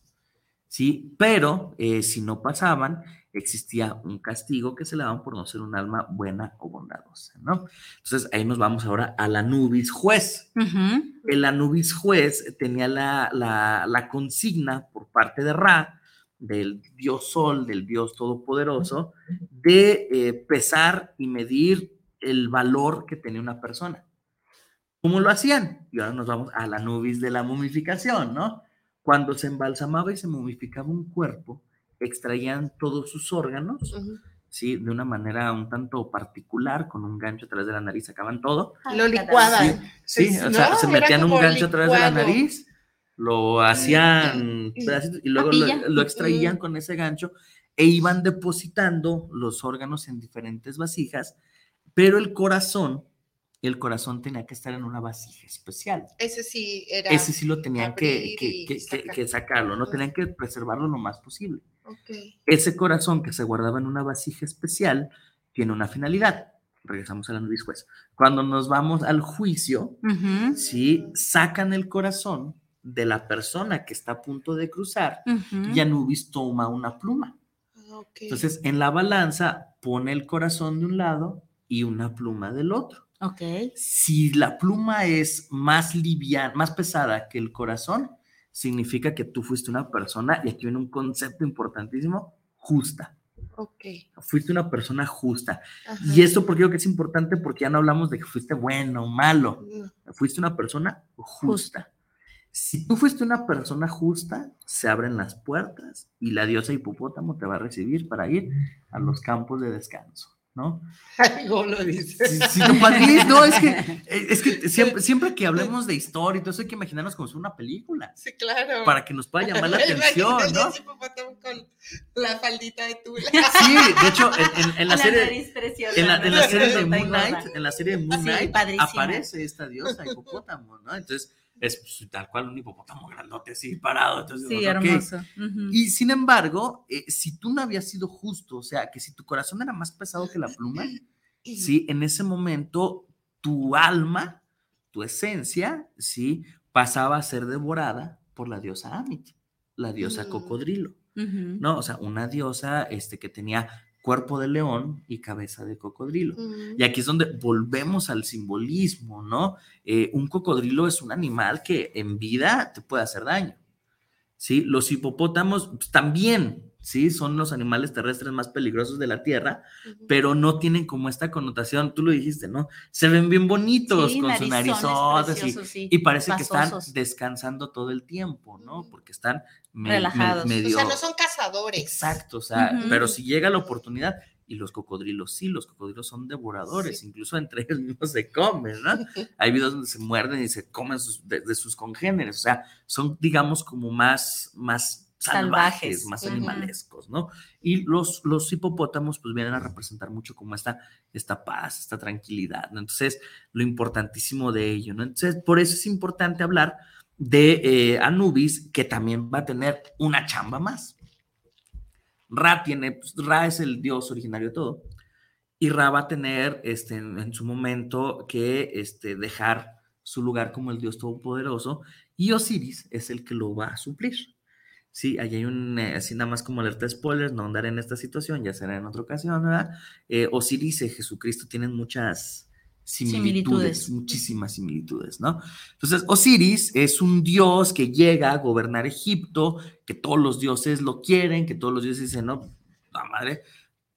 ¿Sí? Pero eh, si no pasaban, existía un castigo que se le daban por no ser un alma buena o bondadosa, ¿no? Entonces ahí nos vamos ahora al Anubis juez Ujú. el Anubis juez tenía la, la- la consigna por parte de Ra, del dios Sol, del dios todopoderoso, de eh, pesar y medir el valor que tenía una persona. ¿Cómo lo hacían? Y ahora nos vamos a la nubis de la momificación, ¿no? Cuando se embalsamaba y se momificaba un cuerpo, extraían todos sus órganos, Ujú. ¿sí? De una manera un tanto particular, con un gancho a través de la nariz, sacaban todo. Lo licuaban. Sí, Es- o sea, se metían un gancho a través de la licuado. nariz, lo hacían pedacitos y luego lo, Papilla. lo extraían con ese gancho e iban depositando los órganos en diferentes vasijas, pero el corazón, el corazón tenía que estar en una vasija especial. Ese sí era. Ese sí lo tenían que, que- que- que- sacar. que sacarlo, ¿no? Tenían que preservarlo lo más posible. Ese corazón que se guardaba en una vasija especial tiene una finalidad. Regresamos a la nubis juez. Cuando nos vamos al juicio, Ujú, ¿sí? Sacan el corazón de la persona que está a punto de cruzar ujú. y Anubis toma una pluma. Entonces, en la balanza pone el corazón de un lado y una pluma del otro. Ok. Si la pluma es más liviana, más pesada que el corazón, significa que tú fuiste una persona, y aquí viene un concepto importantísimo, justa. Ok. Fuiste una persona justa. Ajá. Y esto porque creo que es importante porque ya no hablamos de que fuiste bueno o malo. No. fuiste una persona justa. Si tú fuiste una persona justa, se abren las puertas y la diosa hipopótamo te va a recibir para ir a los campos de descanso, ¿no? Ay, ¿cómo lo dices? Sí, sí, no, padre, no, es que, es que siempre, siempre que hablemos de historia y todo eso hay que imaginarnos como si fuera una película, Sí, claro. para que nos pueda llamar la atención, ¿no? con la faldita de tula. Sí, de hecho, en, en- en la La serie... preciosa, En la, en la ¿no? serie de Moon. Knight, en la serie de Moon Sí, Knight padrísima. aparece esta diosa hipopótamo, ¿no? Entonces es pues, tal cual un hipopótamo grandote así parado. Entonces, Sí, hermoso. Y sin embargo, eh, si tú no habías sido justo, o sea, que si tu corazón era más pesado que la pluma, sí, en ese momento tu alma, tu esencia, sí, pasaba a ser devorada por la diosa Amit, la diosa Mm. cocodrilo. ¿no? O sea, una diosa este, que tenía cuerpo de león y cabeza de cocodrilo. Y aquí es donde volvemos al simbolismo, ¿no? Eh, un cocodrilo es un animal que en vida te puede hacer daño, ¿sí? Los hipopótamos pues, también, ¿sí? Son los animales terrestres más peligrosos de la Tierra, pero no tienen como esta connotación, tú lo dijiste, ¿no? Se ven bien bonitos Sí, con su narizotas y, sí. y parece que están descansando todo el tiempo, ¿no? Porque están me- Relajados. O sea, O medio... sea, no son cazadores. Exacto, o sea, pero si llega la oportunidad, y los cocodrilos sí, los cocodrilos son devoradores, incluso entre ellos mismos se comen, ¿no? Hay videos donde se muerden y se comen sus- de, de sus congéneres, o sea, son, digamos, como más, más salvajes, Salvajes. más animalescos, ¿no? Y los, los hipopótamos, pues vienen a representar mucho como esta, esta paz, esta tranquilidad, ¿no? Entonces, lo importantísimo de ello, ¿no? Entonces, por eso es importante hablar de eh, Anubis, que también va a tener una chamba más. Ra tiene, pues, Ra es el dios originario de todo. Y Ra va a tener este, en, en su momento que este, dejar su lugar como el dios todopoderoso y Osiris es el que lo va a suplir. Sí, ahí hay un, eh, así nada más como alerta de spoilers, no andar en esta situación, ya será en otra ocasión, ¿verdad? Eh, Osiris y Jesucristo tienen muchas similitudes, Similitudes. muchísimas similitudes, ¿no? Entonces, Osiris es un dios que llega a gobernar Egipto, que todos los dioses lo quieren, que todos los dioses dicen, no, la madre,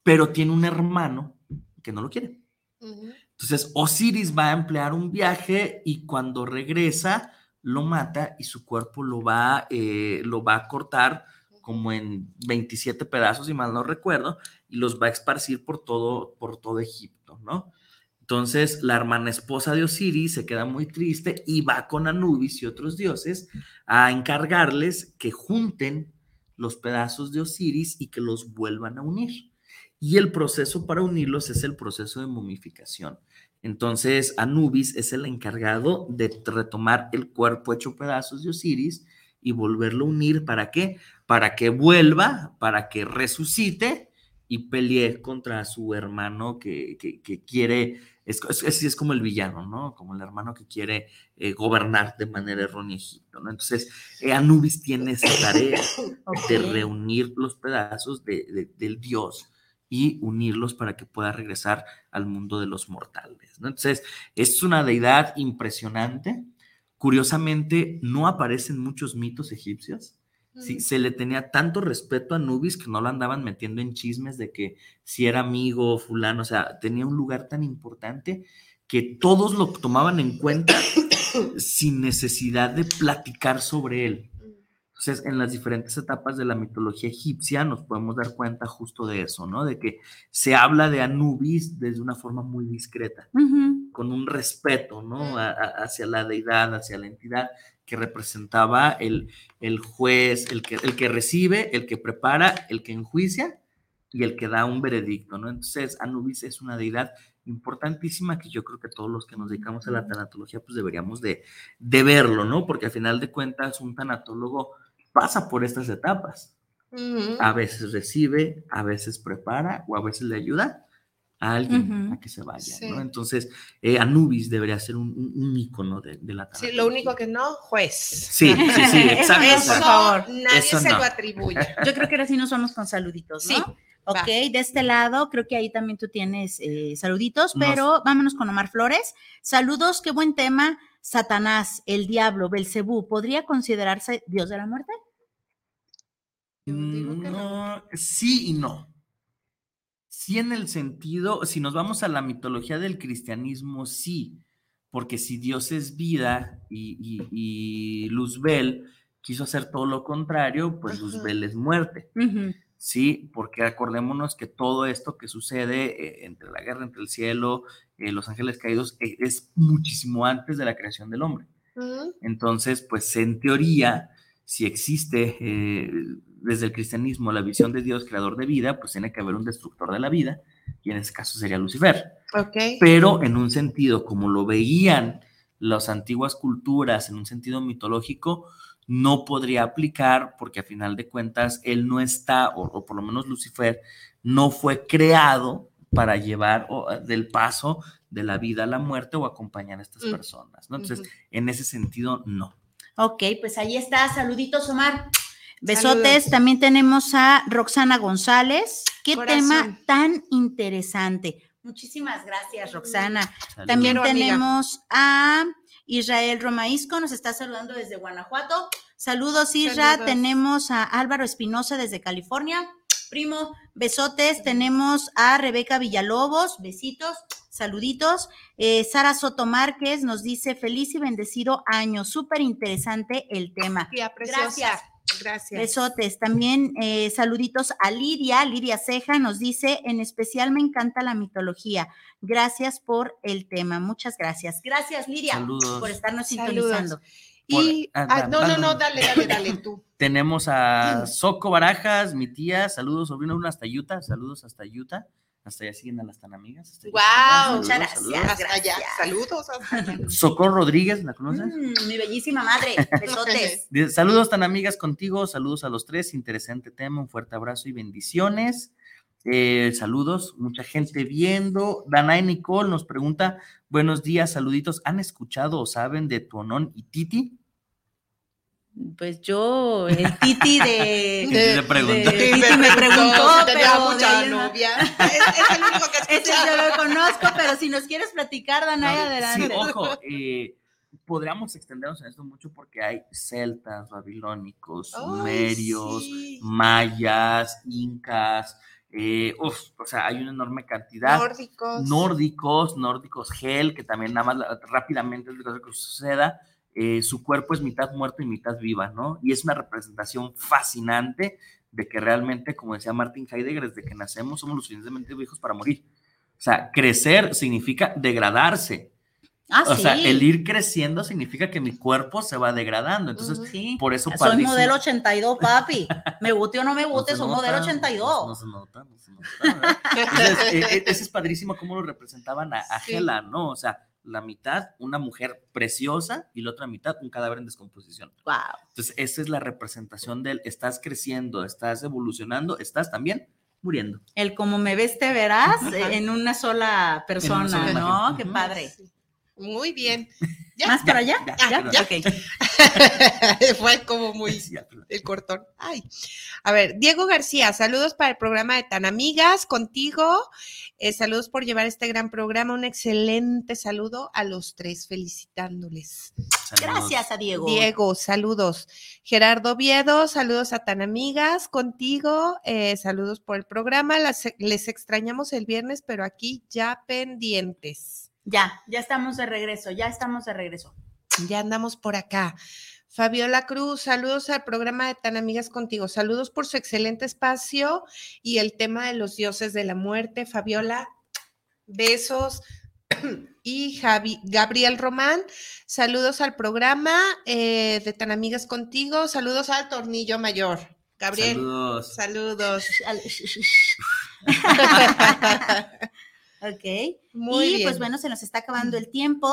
pero tiene un hermano que no lo quiere. Ujú. Entonces, Osiris va a emplear un viaje y cuando regresa, lo mata y su cuerpo lo va, eh, lo va a cortar como en 27 pedazos, si mal no recuerdo, y los va a esparcir por todo, por todo Egipto, ¿no? Entonces, la hermana esposa de Osiris se queda muy triste y va con Anubis y otros dioses a encargarles que junten los pedazos de Osiris y que los vuelvan a unir. Y el proceso para unirlos es el proceso de momificación. Entonces, Anubis es el encargado de retomar el cuerpo hecho pedazos de Osiris y volverlo a unir. ¿Para qué? Para que vuelva, para que resucite y pelee contra su hermano que, que- que quiere, es, es, es- como el villano, ¿no? Como el hermano que quiere eh, gobernar de manera errónea Egipto, ¿no? Entonces, eh, Anubis tiene esa tarea de reunir los pedazos de- de- del dios y unirlos para que pueda regresar al mundo de los mortales. ¿no? Entonces, es una deidad impresionante. Curiosamente, no aparecen muchos mitos egipcios. Sí, se le tenía tanto respeto a Anubis que no lo andaban metiendo en chismes de que si era amigo fulano, o sea, tenía un lugar tan importante que todos lo tomaban en cuenta sin necesidad de platicar sobre él. Entonces, en las diferentes etapas de la mitología egipcia nos podemos dar cuenta justo de eso, ¿no? De que se habla de Anubis desde una forma muy discreta, Ujú. con un respeto, ¿no? A- a- hacia la deidad, hacia la entidad que representaba el, el juez, el que, el que recibe, el que prepara, el que enjuicia y el que da un veredicto, ¿no? Entonces, Anubis es una deidad importantísima que yo creo que todos los que nos dedicamos a la tanatología, pues deberíamos de, de verlo, ¿no? Porque al final de cuentas, un tanatólogo pasa por estas etapas. Ujú. A veces recibe, a veces prepara o a veces le ayuda a alguien Ujú. a que se vaya, Sí. ¿no? Entonces, eh, Anubis debería ser un, un, un ícono de, de la Sí, tanatología. lo único que no, juez. Sí, sí, sí, exacto. Eso exacto. favor. nadie Eso se no. lo atribuye. Yo creo que ahora sí nos vamos con saluditos, ¿no? Sí, Ok, va. de este lado, creo que ahí también tú tienes eh, saluditos, Nos- pero vámonos con Omar Flores. Saludos, qué buen tema. Satanás, el diablo, Belcebú, ¿podría considerarse Dios de la muerte? No, sí y no. Sí en el sentido, si nos vamos a la mitología del cristianismo, sí, porque si Dios es vida y, y- y Luzbel quiso hacer todo lo contrario, pues Ajá. Luzbel es muerte. Sí, porque acordémonos que todo esto que sucede eh, entre la guerra entre el cielo, eh, los ángeles caídos, eh, es muchísimo antes de la creación del hombre. Ujú. Entonces, pues en teoría, si existe eh, desde el cristianismo la visión de Dios creador de vida, pues tiene que haber un destructor de la vida, y en ese caso sería Lucifer. Ok. Pero en un sentido, como lo veían las antiguas culturas, en un sentido mitológico, no podría aplicar porque a final de cuentas él no está, o, o por lo menos Lucifer, no fue creado para llevar o, del paso de la vida a la muerte o acompañar a estas Mm. personas. ¿no? Entonces, en ese sentido, no. Ok, pues ahí está. Saluditos, Omar. Besotes. Saludos. También tenemos a Roxana González. Qué Corazón. tema tan interesante. Muchísimas gracias, Roxana. Saludos. También Quiero, amiga. tenemos a Israel Romaísco, nos está saludando desde Guanajuato. Saludos, Isra. Saludos. Tenemos a Álvaro Espinosa desde California. Primo, besotes. Tenemos a Rebeca Villalobos, besitos, saluditos. Eh, Sara Soto Márquez nos dice feliz y bendecido año. Súper interesante el tema. Gracias. Gracias. Besotes. También eh, saluditos a Lidia. Lidia Ceja nos dice, en especial me encanta la mitología. Gracias por el tema. Muchas gracias. Gracias, Lidia, Saludos. por estarnos Saludos. sintonizando. Y, Por- ah, ah, no, no, dale. no, dale, dale, dale tú. Tenemos a Soco Barajas, mi tía, saludos, sobrino, uno hasta Utah, saludos hasta Utah, hasta allá siguen a las tan amigas. Guau, muchas Saludos, gracias. Hasta allá. gracias. Saludos. Socorro Rodríguez, ¿la conoces? Mm, mi bellísima madre. Besotes. Saludos tan amigas contigo, saludos a los tres, interesante tema, un fuerte abrazo y bendiciones. Eh, saludos, mucha gente viendo. Danay Nicole nos pregunta, buenos días, saluditos. ¿Han escuchado o saben de Tuonón y Titi? Pues yo, el Titi de. Preguntó. de- Titi me preguntó, si tenía pero mucha novia. Es, es el único que Ese yo lo conozco, pero si nos quieres platicar, Danay, Sí, adelante. ojo, eh, podríamos extendernos en esto mucho porque hay celtas, babilónicos, sumerios, sí. mayas, incas, eh, uf, o sea, hay una enorme cantidad. Nórdicos. nórdicos, nórdicos gel, que también nada más rápidamente es lo que suceda, eh, su cuerpo es mitad muerto y mitad viva, ¿no? Y es una representación fascinante de que realmente, como decía Martin Heidegger, desde que nacemos somos lo suficientemente viejos para morir. O sea, crecer significa degradarse. Ah, o sí. sea, el ir creciendo significa que mi cuerpo se va degradando. Entonces, Ujú. Sí. por eso Soy padrísimo- modelo 82, papi. Me guste o no me No guste, se soy nota, modelo No, 82. no se nota, no se nota. Entonces, eh, eh, ese es padrísimo cómo lo representaban a, a Sí. Hela, ¿no? O sea, la mitad una mujer preciosa y la otra mitad un cadáver en descomposición. Wow. Entonces, esa es la representación del estás creciendo, estás evolucionando, estás también muriendo. El como me ves te verás en una sola persona, sola ¿no? imagen. Qué padre. Sí. Muy bien. ¿Ya? ¿Más para allá? ya, ¿Ya? ya. Ok. Fue como muy el cortón. Ay. A ver, Diego García, saludos para el programa de Tan Amigas contigo. Eh, saludos por llevar este gran programa. Un excelente saludo a los tres, felicitándoles. Saludos. Gracias a Diego. Diego, saludos. Gerardo Viedo, saludos a Tan Amigas contigo. eh, saludos por el programa. Las- les extrañamos el viernes, pero aquí ya pendientes. Ya, ya estamos de regreso, ya estamos de regreso. Ya andamos por acá. Fabiola Cruz, saludos al programa de Tan Amigas Contigo. Saludos por su excelente espacio y el tema de los dioses de la muerte. Fabiola, besos. Y Javi, Gabriel Román, saludos al programa eh, de Tan Amigas Contigo. Saludos al Tornillo Mayor. Gabriel, Saludos. saludos. ok. Muy y bien. pues bueno, se nos está acabando el tiempo.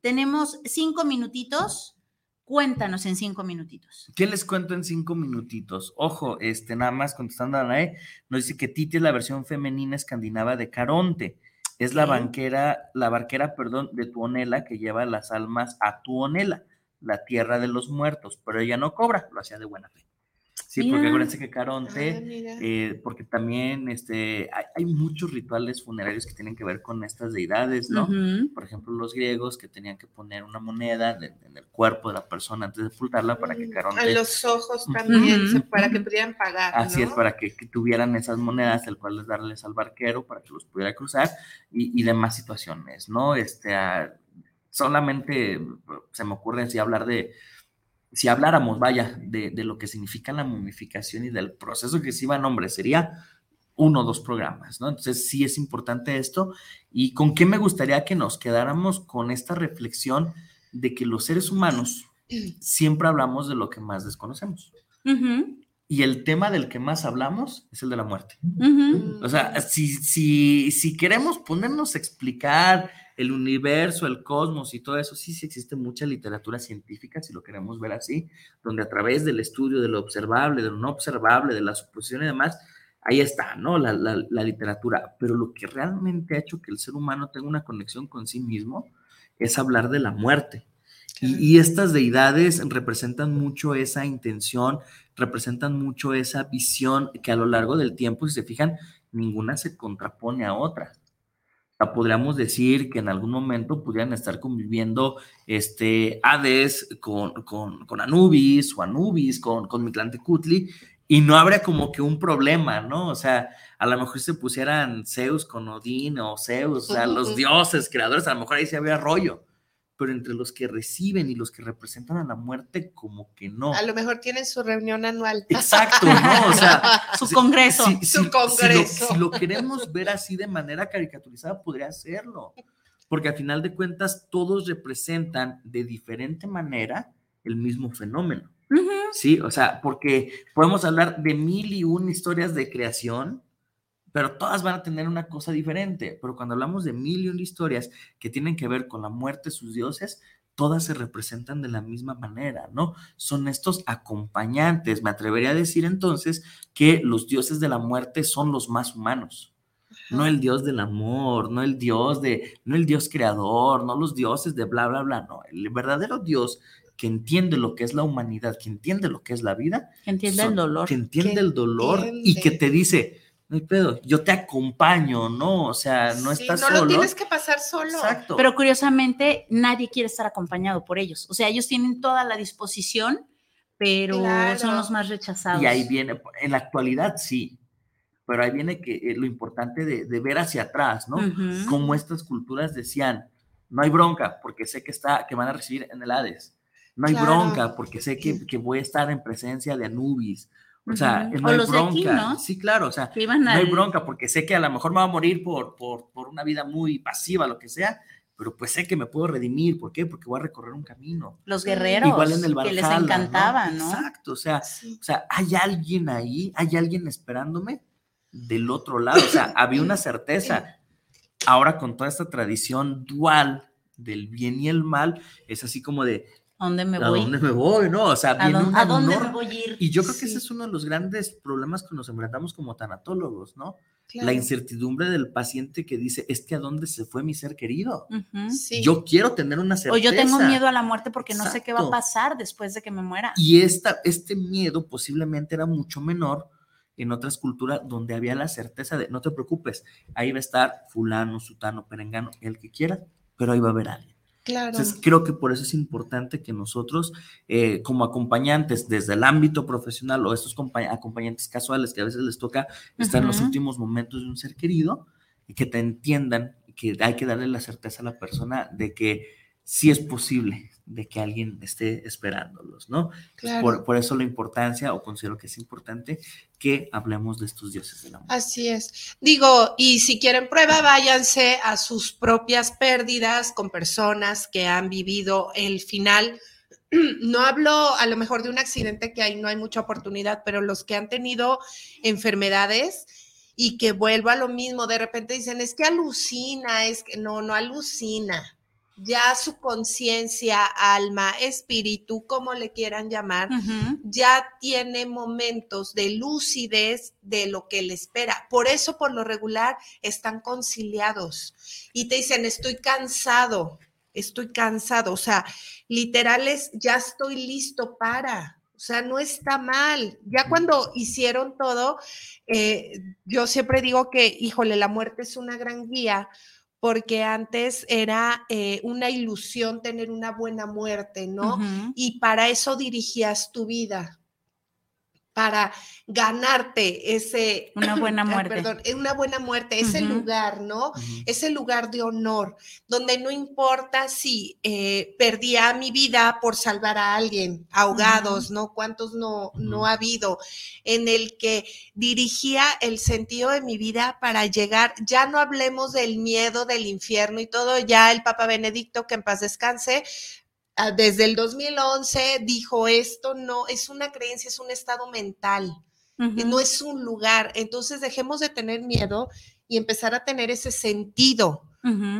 Tenemos cinco minutitos. Cuéntanos en cinco minutitos. ¿Qué les cuento en cinco minutitos? Ojo, este, nada más contestando a la E, nos dice que Titi es la versión femenina escandinava de Caronte. Es la banquera, la barquera, perdón, de Tuonela que lleva las almas a Tuonela, la tierra de los muertos, pero ella no cobra, lo hacía de buena fe. Sí, porque Mira. acuérdense que Caronte, eh, porque también este, hay, hay muchos rituales funerarios que tienen que ver con estas deidades, ¿no? Ujú. por ejemplo, los griegos que tenían que poner una moneda de- en el cuerpo de la persona antes de sepultarla para que Mm, Caronte, A los ojos también, Ujú, se- para que pudieran pagar. así es, ¿no? para que, que tuvieran esas monedas, el cual les darles al barquero para que los pudiera cruzar y, y demás situaciones, ¿no? Este, ah, solamente se me ocurre si hablar de, si habláramos, vaya, de, de lo que significa la momificación y del proceso que se iba a nombre, sería uno o dos programas, ¿no? Entonces sí es importante esto. ¿Y con qué me gustaría que nos quedáramos con esta reflexión de que los seres humanos siempre hablamos de lo que más desconocemos? Y el tema del que más hablamos es el de la muerte. O sea, si, si, si queremos ponernos a explicar el universo, el cosmos y todo eso, sí, sí existe mucha literatura científica, si lo queremos ver así, donde a través del estudio de lo observable, de lo no observable, de la suposición y demás, ahí está, ¿no? La, la, la literatura. Pero lo que realmente ha hecho que el ser humano tenga una conexión con sí mismo es hablar de la muerte. Y, y estas deidades representan mucho esa intención, representan mucho esa visión que a lo largo del tiempo, si se fijan, ninguna se contrapone a otra. Podríamos decir que en algún momento pudieran estar conviviendo este, Hades con, con, con Anubis o Anubis con, con Mictlantecutli y no habría como que un problema, ¿no? O sea, a lo mejor se pusieran Zeus con Odín o Zeus, o sea, los dioses creadores, a lo mejor ahí se había rollo, pero entre los que reciben y los que representan a la muerte, como que no. A lo mejor tienen su reunión anual. Exacto, ¿no? O sea, Su si- congreso. si- Su si- si lo- congreso. Si lo, queremos ver así de manera caricaturizada, podría hacerlo. Porque al final de cuentas, todos representan de diferente manera el mismo fenómeno. Sí, o sea, porque podemos hablar de mil y una historias de creación, pero todas van a tener una cosa diferente. Pero cuando hablamos de mil y una historias que tienen que ver con la muerte de sus dioses, todas se representan de la misma manera, ¿no? Son estos acompañantes. Me atrevería a decir entonces que los dioses de la muerte son los más humanos. No el dios del amor, no el dios de, no el dios creador, no los dioses de bla, bla, bla, no. El verdadero dios que entiende lo que es la humanidad, que entiende lo que es la vida, Que entienda son- el dolor. que entiende Que el dolor y que entiende. te dice, no hay pedo, yo te acompaño, ¿no? O sea, no Sí, estás no solo. lo tienes que pasar solo. Exacto. Pero curiosamente, nadie quiere estar acompañado por ellos. O sea, ellos tienen toda la disposición, pero Claro. son los más rechazados. Y ahí viene, en la actualidad sí, pero ahí viene que eh, lo importante de, de ver hacia atrás, ¿no? Ujú. Como estas culturas decían, no hay bronca porque sé que, está, que van a recibir en el Hades. No hay Claro. bronca porque sé que, que voy a estar en presencia de Anubis. O sea, no O hay los de bronca. aquí, ¿no? Sí, claro, o sea, no hay bronca porque sé que a lo mejor me va a morir por, por, por una vida muy pasiva, lo que sea, pero pues sé que me puedo redimir. ¿Por qué? Porque voy a recorrer un camino. Los guerreros Igual en el que les Valhalla, encantaba, ¿no? Exacto, o sea, Sí. o sea, hay alguien ahí, hay alguien esperándome del otro lado, o sea, había una certeza. Ahora con toda esta tradición dual del bien y el mal, es así como de, ¿A dónde me ¿A voy? dónde me voy? No, o sea, ¿A, viene dónde, a dónde me voy a ir? Y yo creo que ese es uno de los grandes problemas que nos enfrentamos como tanatólogos, ¿no? Claro. La incertidumbre del paciente que dice, es que a dónde se fue mi ser querido. Sí. Yo quiero tener una certeza. O yo tengo miedo a la muerte porque no sé qué va a pasar después de que me muera. Y esta, este miedo posiblemente era mucho menor en otras culturas donde había la certeza de, no te preocupes, ahí va a estar fulano, sutano, perengano, el que quiera, pero ahí va a haber alguien. Claro. Entonces, creo que por eso es importante que nosotros, eh, como acompañantes desde el ámbito profesional o estos compa- acompañantes casuales que a veces les toca estar en los últimos momentos de un ser querido, y que te entiendan que hay que darle la certeza a la persona de que sí es posible de que alguien esté esperándolos, ¿no? Claro. Por, por eso la importancia, o considero que es importante, que hablemos de estos dioses del amor. Así es. Digo, y si quieren prueba, váyanse a sus propias pérdidas con personas que han vivido el final. No hablo a lo mejor de un accidente que ahí no hay mucha oportunidad, pero los que han tenido enfermedades y que vuelvo a lo mismo, de repente dicen, es que alucina, es que no, no alucina. Ya su conciencia, alma, espíritu, como le quieran llamar, ya tiene momentos de lucidez de lo que le espera. Por eso, por lo regular, están conciliados y te dicen, estoy cansado, estoy cansado. O sea, literales, ya estoy listo para. O sea, no está mal. Ya cuando hicieron todo, eh, yo siempre digo que, híjole, la muerte es una gran guía porque antes era eh, una ilusión tener una buena muerte, ¿no? Y para eso dirigías tu vida, para ganarte ese... Una buena muerte. Perdón, eh, una buena muerte, ese lugar, ¿no? Ese lugar de honor, donde no importa si eh, perdía mi vida por salvar a alguien, ahogados, ¿no? ¿Cuántos no, no ha habido? En el que dirigía el sentido de mi vida para llegar, ya no hablemos del miedo del infierno y todo, ya el Papa Benedicto, que en paz descanse, desde el 2011 dijo esto no es una creencia, es un estado mental, Ujú. no es un lugar. Entonces dejemos de tener miedo y empezar a tener ese sentido.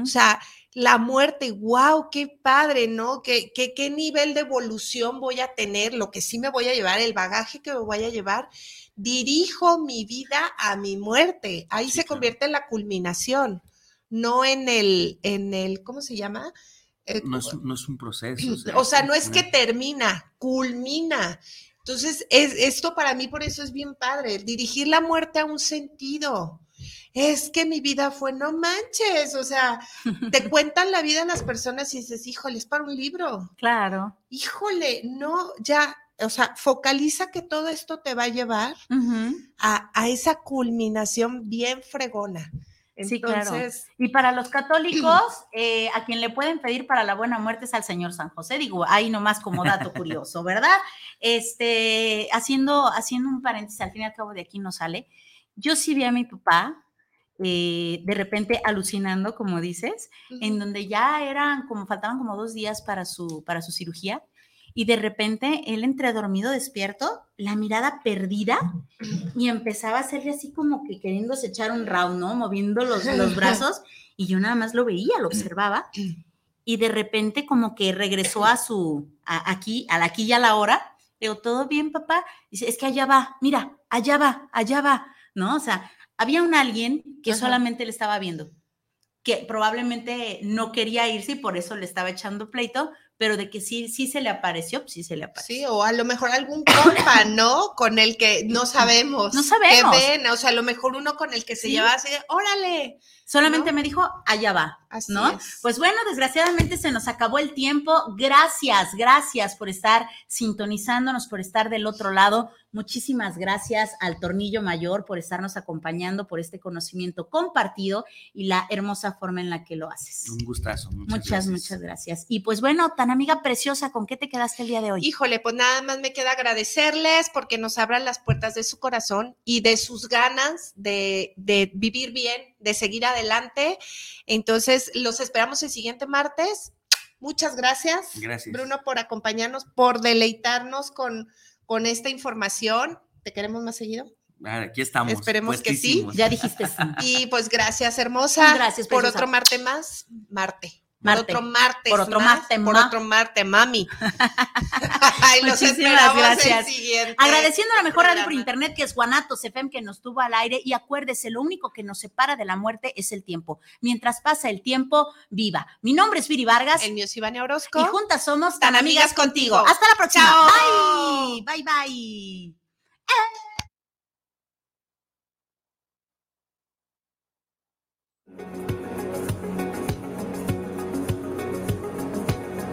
O sea, la muerte, wow, qué padre, ¿no? ¿Qué, qué, qué nivel de evolución voy a tener? Lo que sí me voy a llevar, el bagaje que me voy a llevar. Dirijo mi vida a mi muerte. Ahí Sí, se claro. convierte en la culminación, no en el, en el, ¿cómo se llama? Eh, No es, no es un proceso. o sea, no es que termina, culmina. Entonces, es, esto para mí por eso es bien padre, dirigir la muerte a un sentido. Es que mi vida fue, no manches, o sea, te cuentan la vida las personas y dices, híjole, es para un libro. Claro. Híjole, no, ya, o sea, focaliza que todo esto te va a llevar a, a esa culminación bien fregona. Sí, claro. Y para los católicos, eh, a quien le pueden pedir para la buena muerte es al Señor San José. Digo, ahí nomás como dato curioso, ¿verdad? Este, haciendo, haciendo un paréntesis, al fin y al cabo de aquí no sale. Yo sí vi a mi papá eh, de repente alucinando, como dices, en donde ya eran como faltaban como dos días para su, para su cirugía. Y de repente él entre dormido, despierto, la mirada perdida y empezaba a hacerle así como que queriéndose echar un round, ¿no? Moviendo los, los brazos y yo nada más lo veía, lo observaba y de repente como que regresó a su, a- aquí, a la aquí y a la hora. Digo, ¿todo bien, papá? Dice, es que allá va, mira, allá va, allá va, ¿no? O sea, había un alguien que Ajá. solamente le estaba viendo, que probablemente no quería irse y por eso le estaba echando pleito, pero de que sí, sí se le apareció, pues sí se le apareció. Sí, o a lo mejor algún compa, ¿no? Con el que no sabemos. No sabemos. Que ven, o sea, a lo mejor uno con el que se Sí. lleva así de, órale. Solamente ¿no? me dijo, allá va. Así ¿no? es. Pues bueno, desgraciadamente se nos acabó el tiempo. Gracias, gracias por estar sintonizándonos, por estar del otro lado. Muchísimas gracias al Tornillo Mayor por estarnos acompañando, por este conocimiento compartido y la hermosa forma en la que lo haces. Un gustazo. Muchas, Muchas, gracias. muchas gracias. Y pues bueno, tan amiga preciosa, ¿con qué te quedaste el día de hoy? Híjole, pues nada más me queda agradecerles porque nos abran las puertas de su corazón y de sus ganas de, de vivir bien, de seguir adelante. Entonces, los esperamos el siguiente martes. Muchas gracias, Gracias. Bruno, por acompañarnos, por deleitarnos con, con esta información. ¿Te queremos más seguido? Ah, Aquí estamos. Esperemos que sí. Ya dijiste sí. Y pues gracias, hermosa. Gracias, por preciosa. otro Marte más. Marte. Marte. otro martes. Por otro más, Marte, Por ma. otro Marte, mami. Ay, Muchísimas gracias. el. Agradeciendo a la mejor radio por internet que es Guanatos FM que nos tuvo al aire y acuérdese, lo único que nos separa de la muerte es el tiempo. Mientras pasa el tiempo, viva. Mi nombre es Viri Vargas El mío es Ivania Orozco. y juntas somos Tan tan amigas amigas contigo. contigo. Hasta la próxima. Chao. Bye, bye, bye.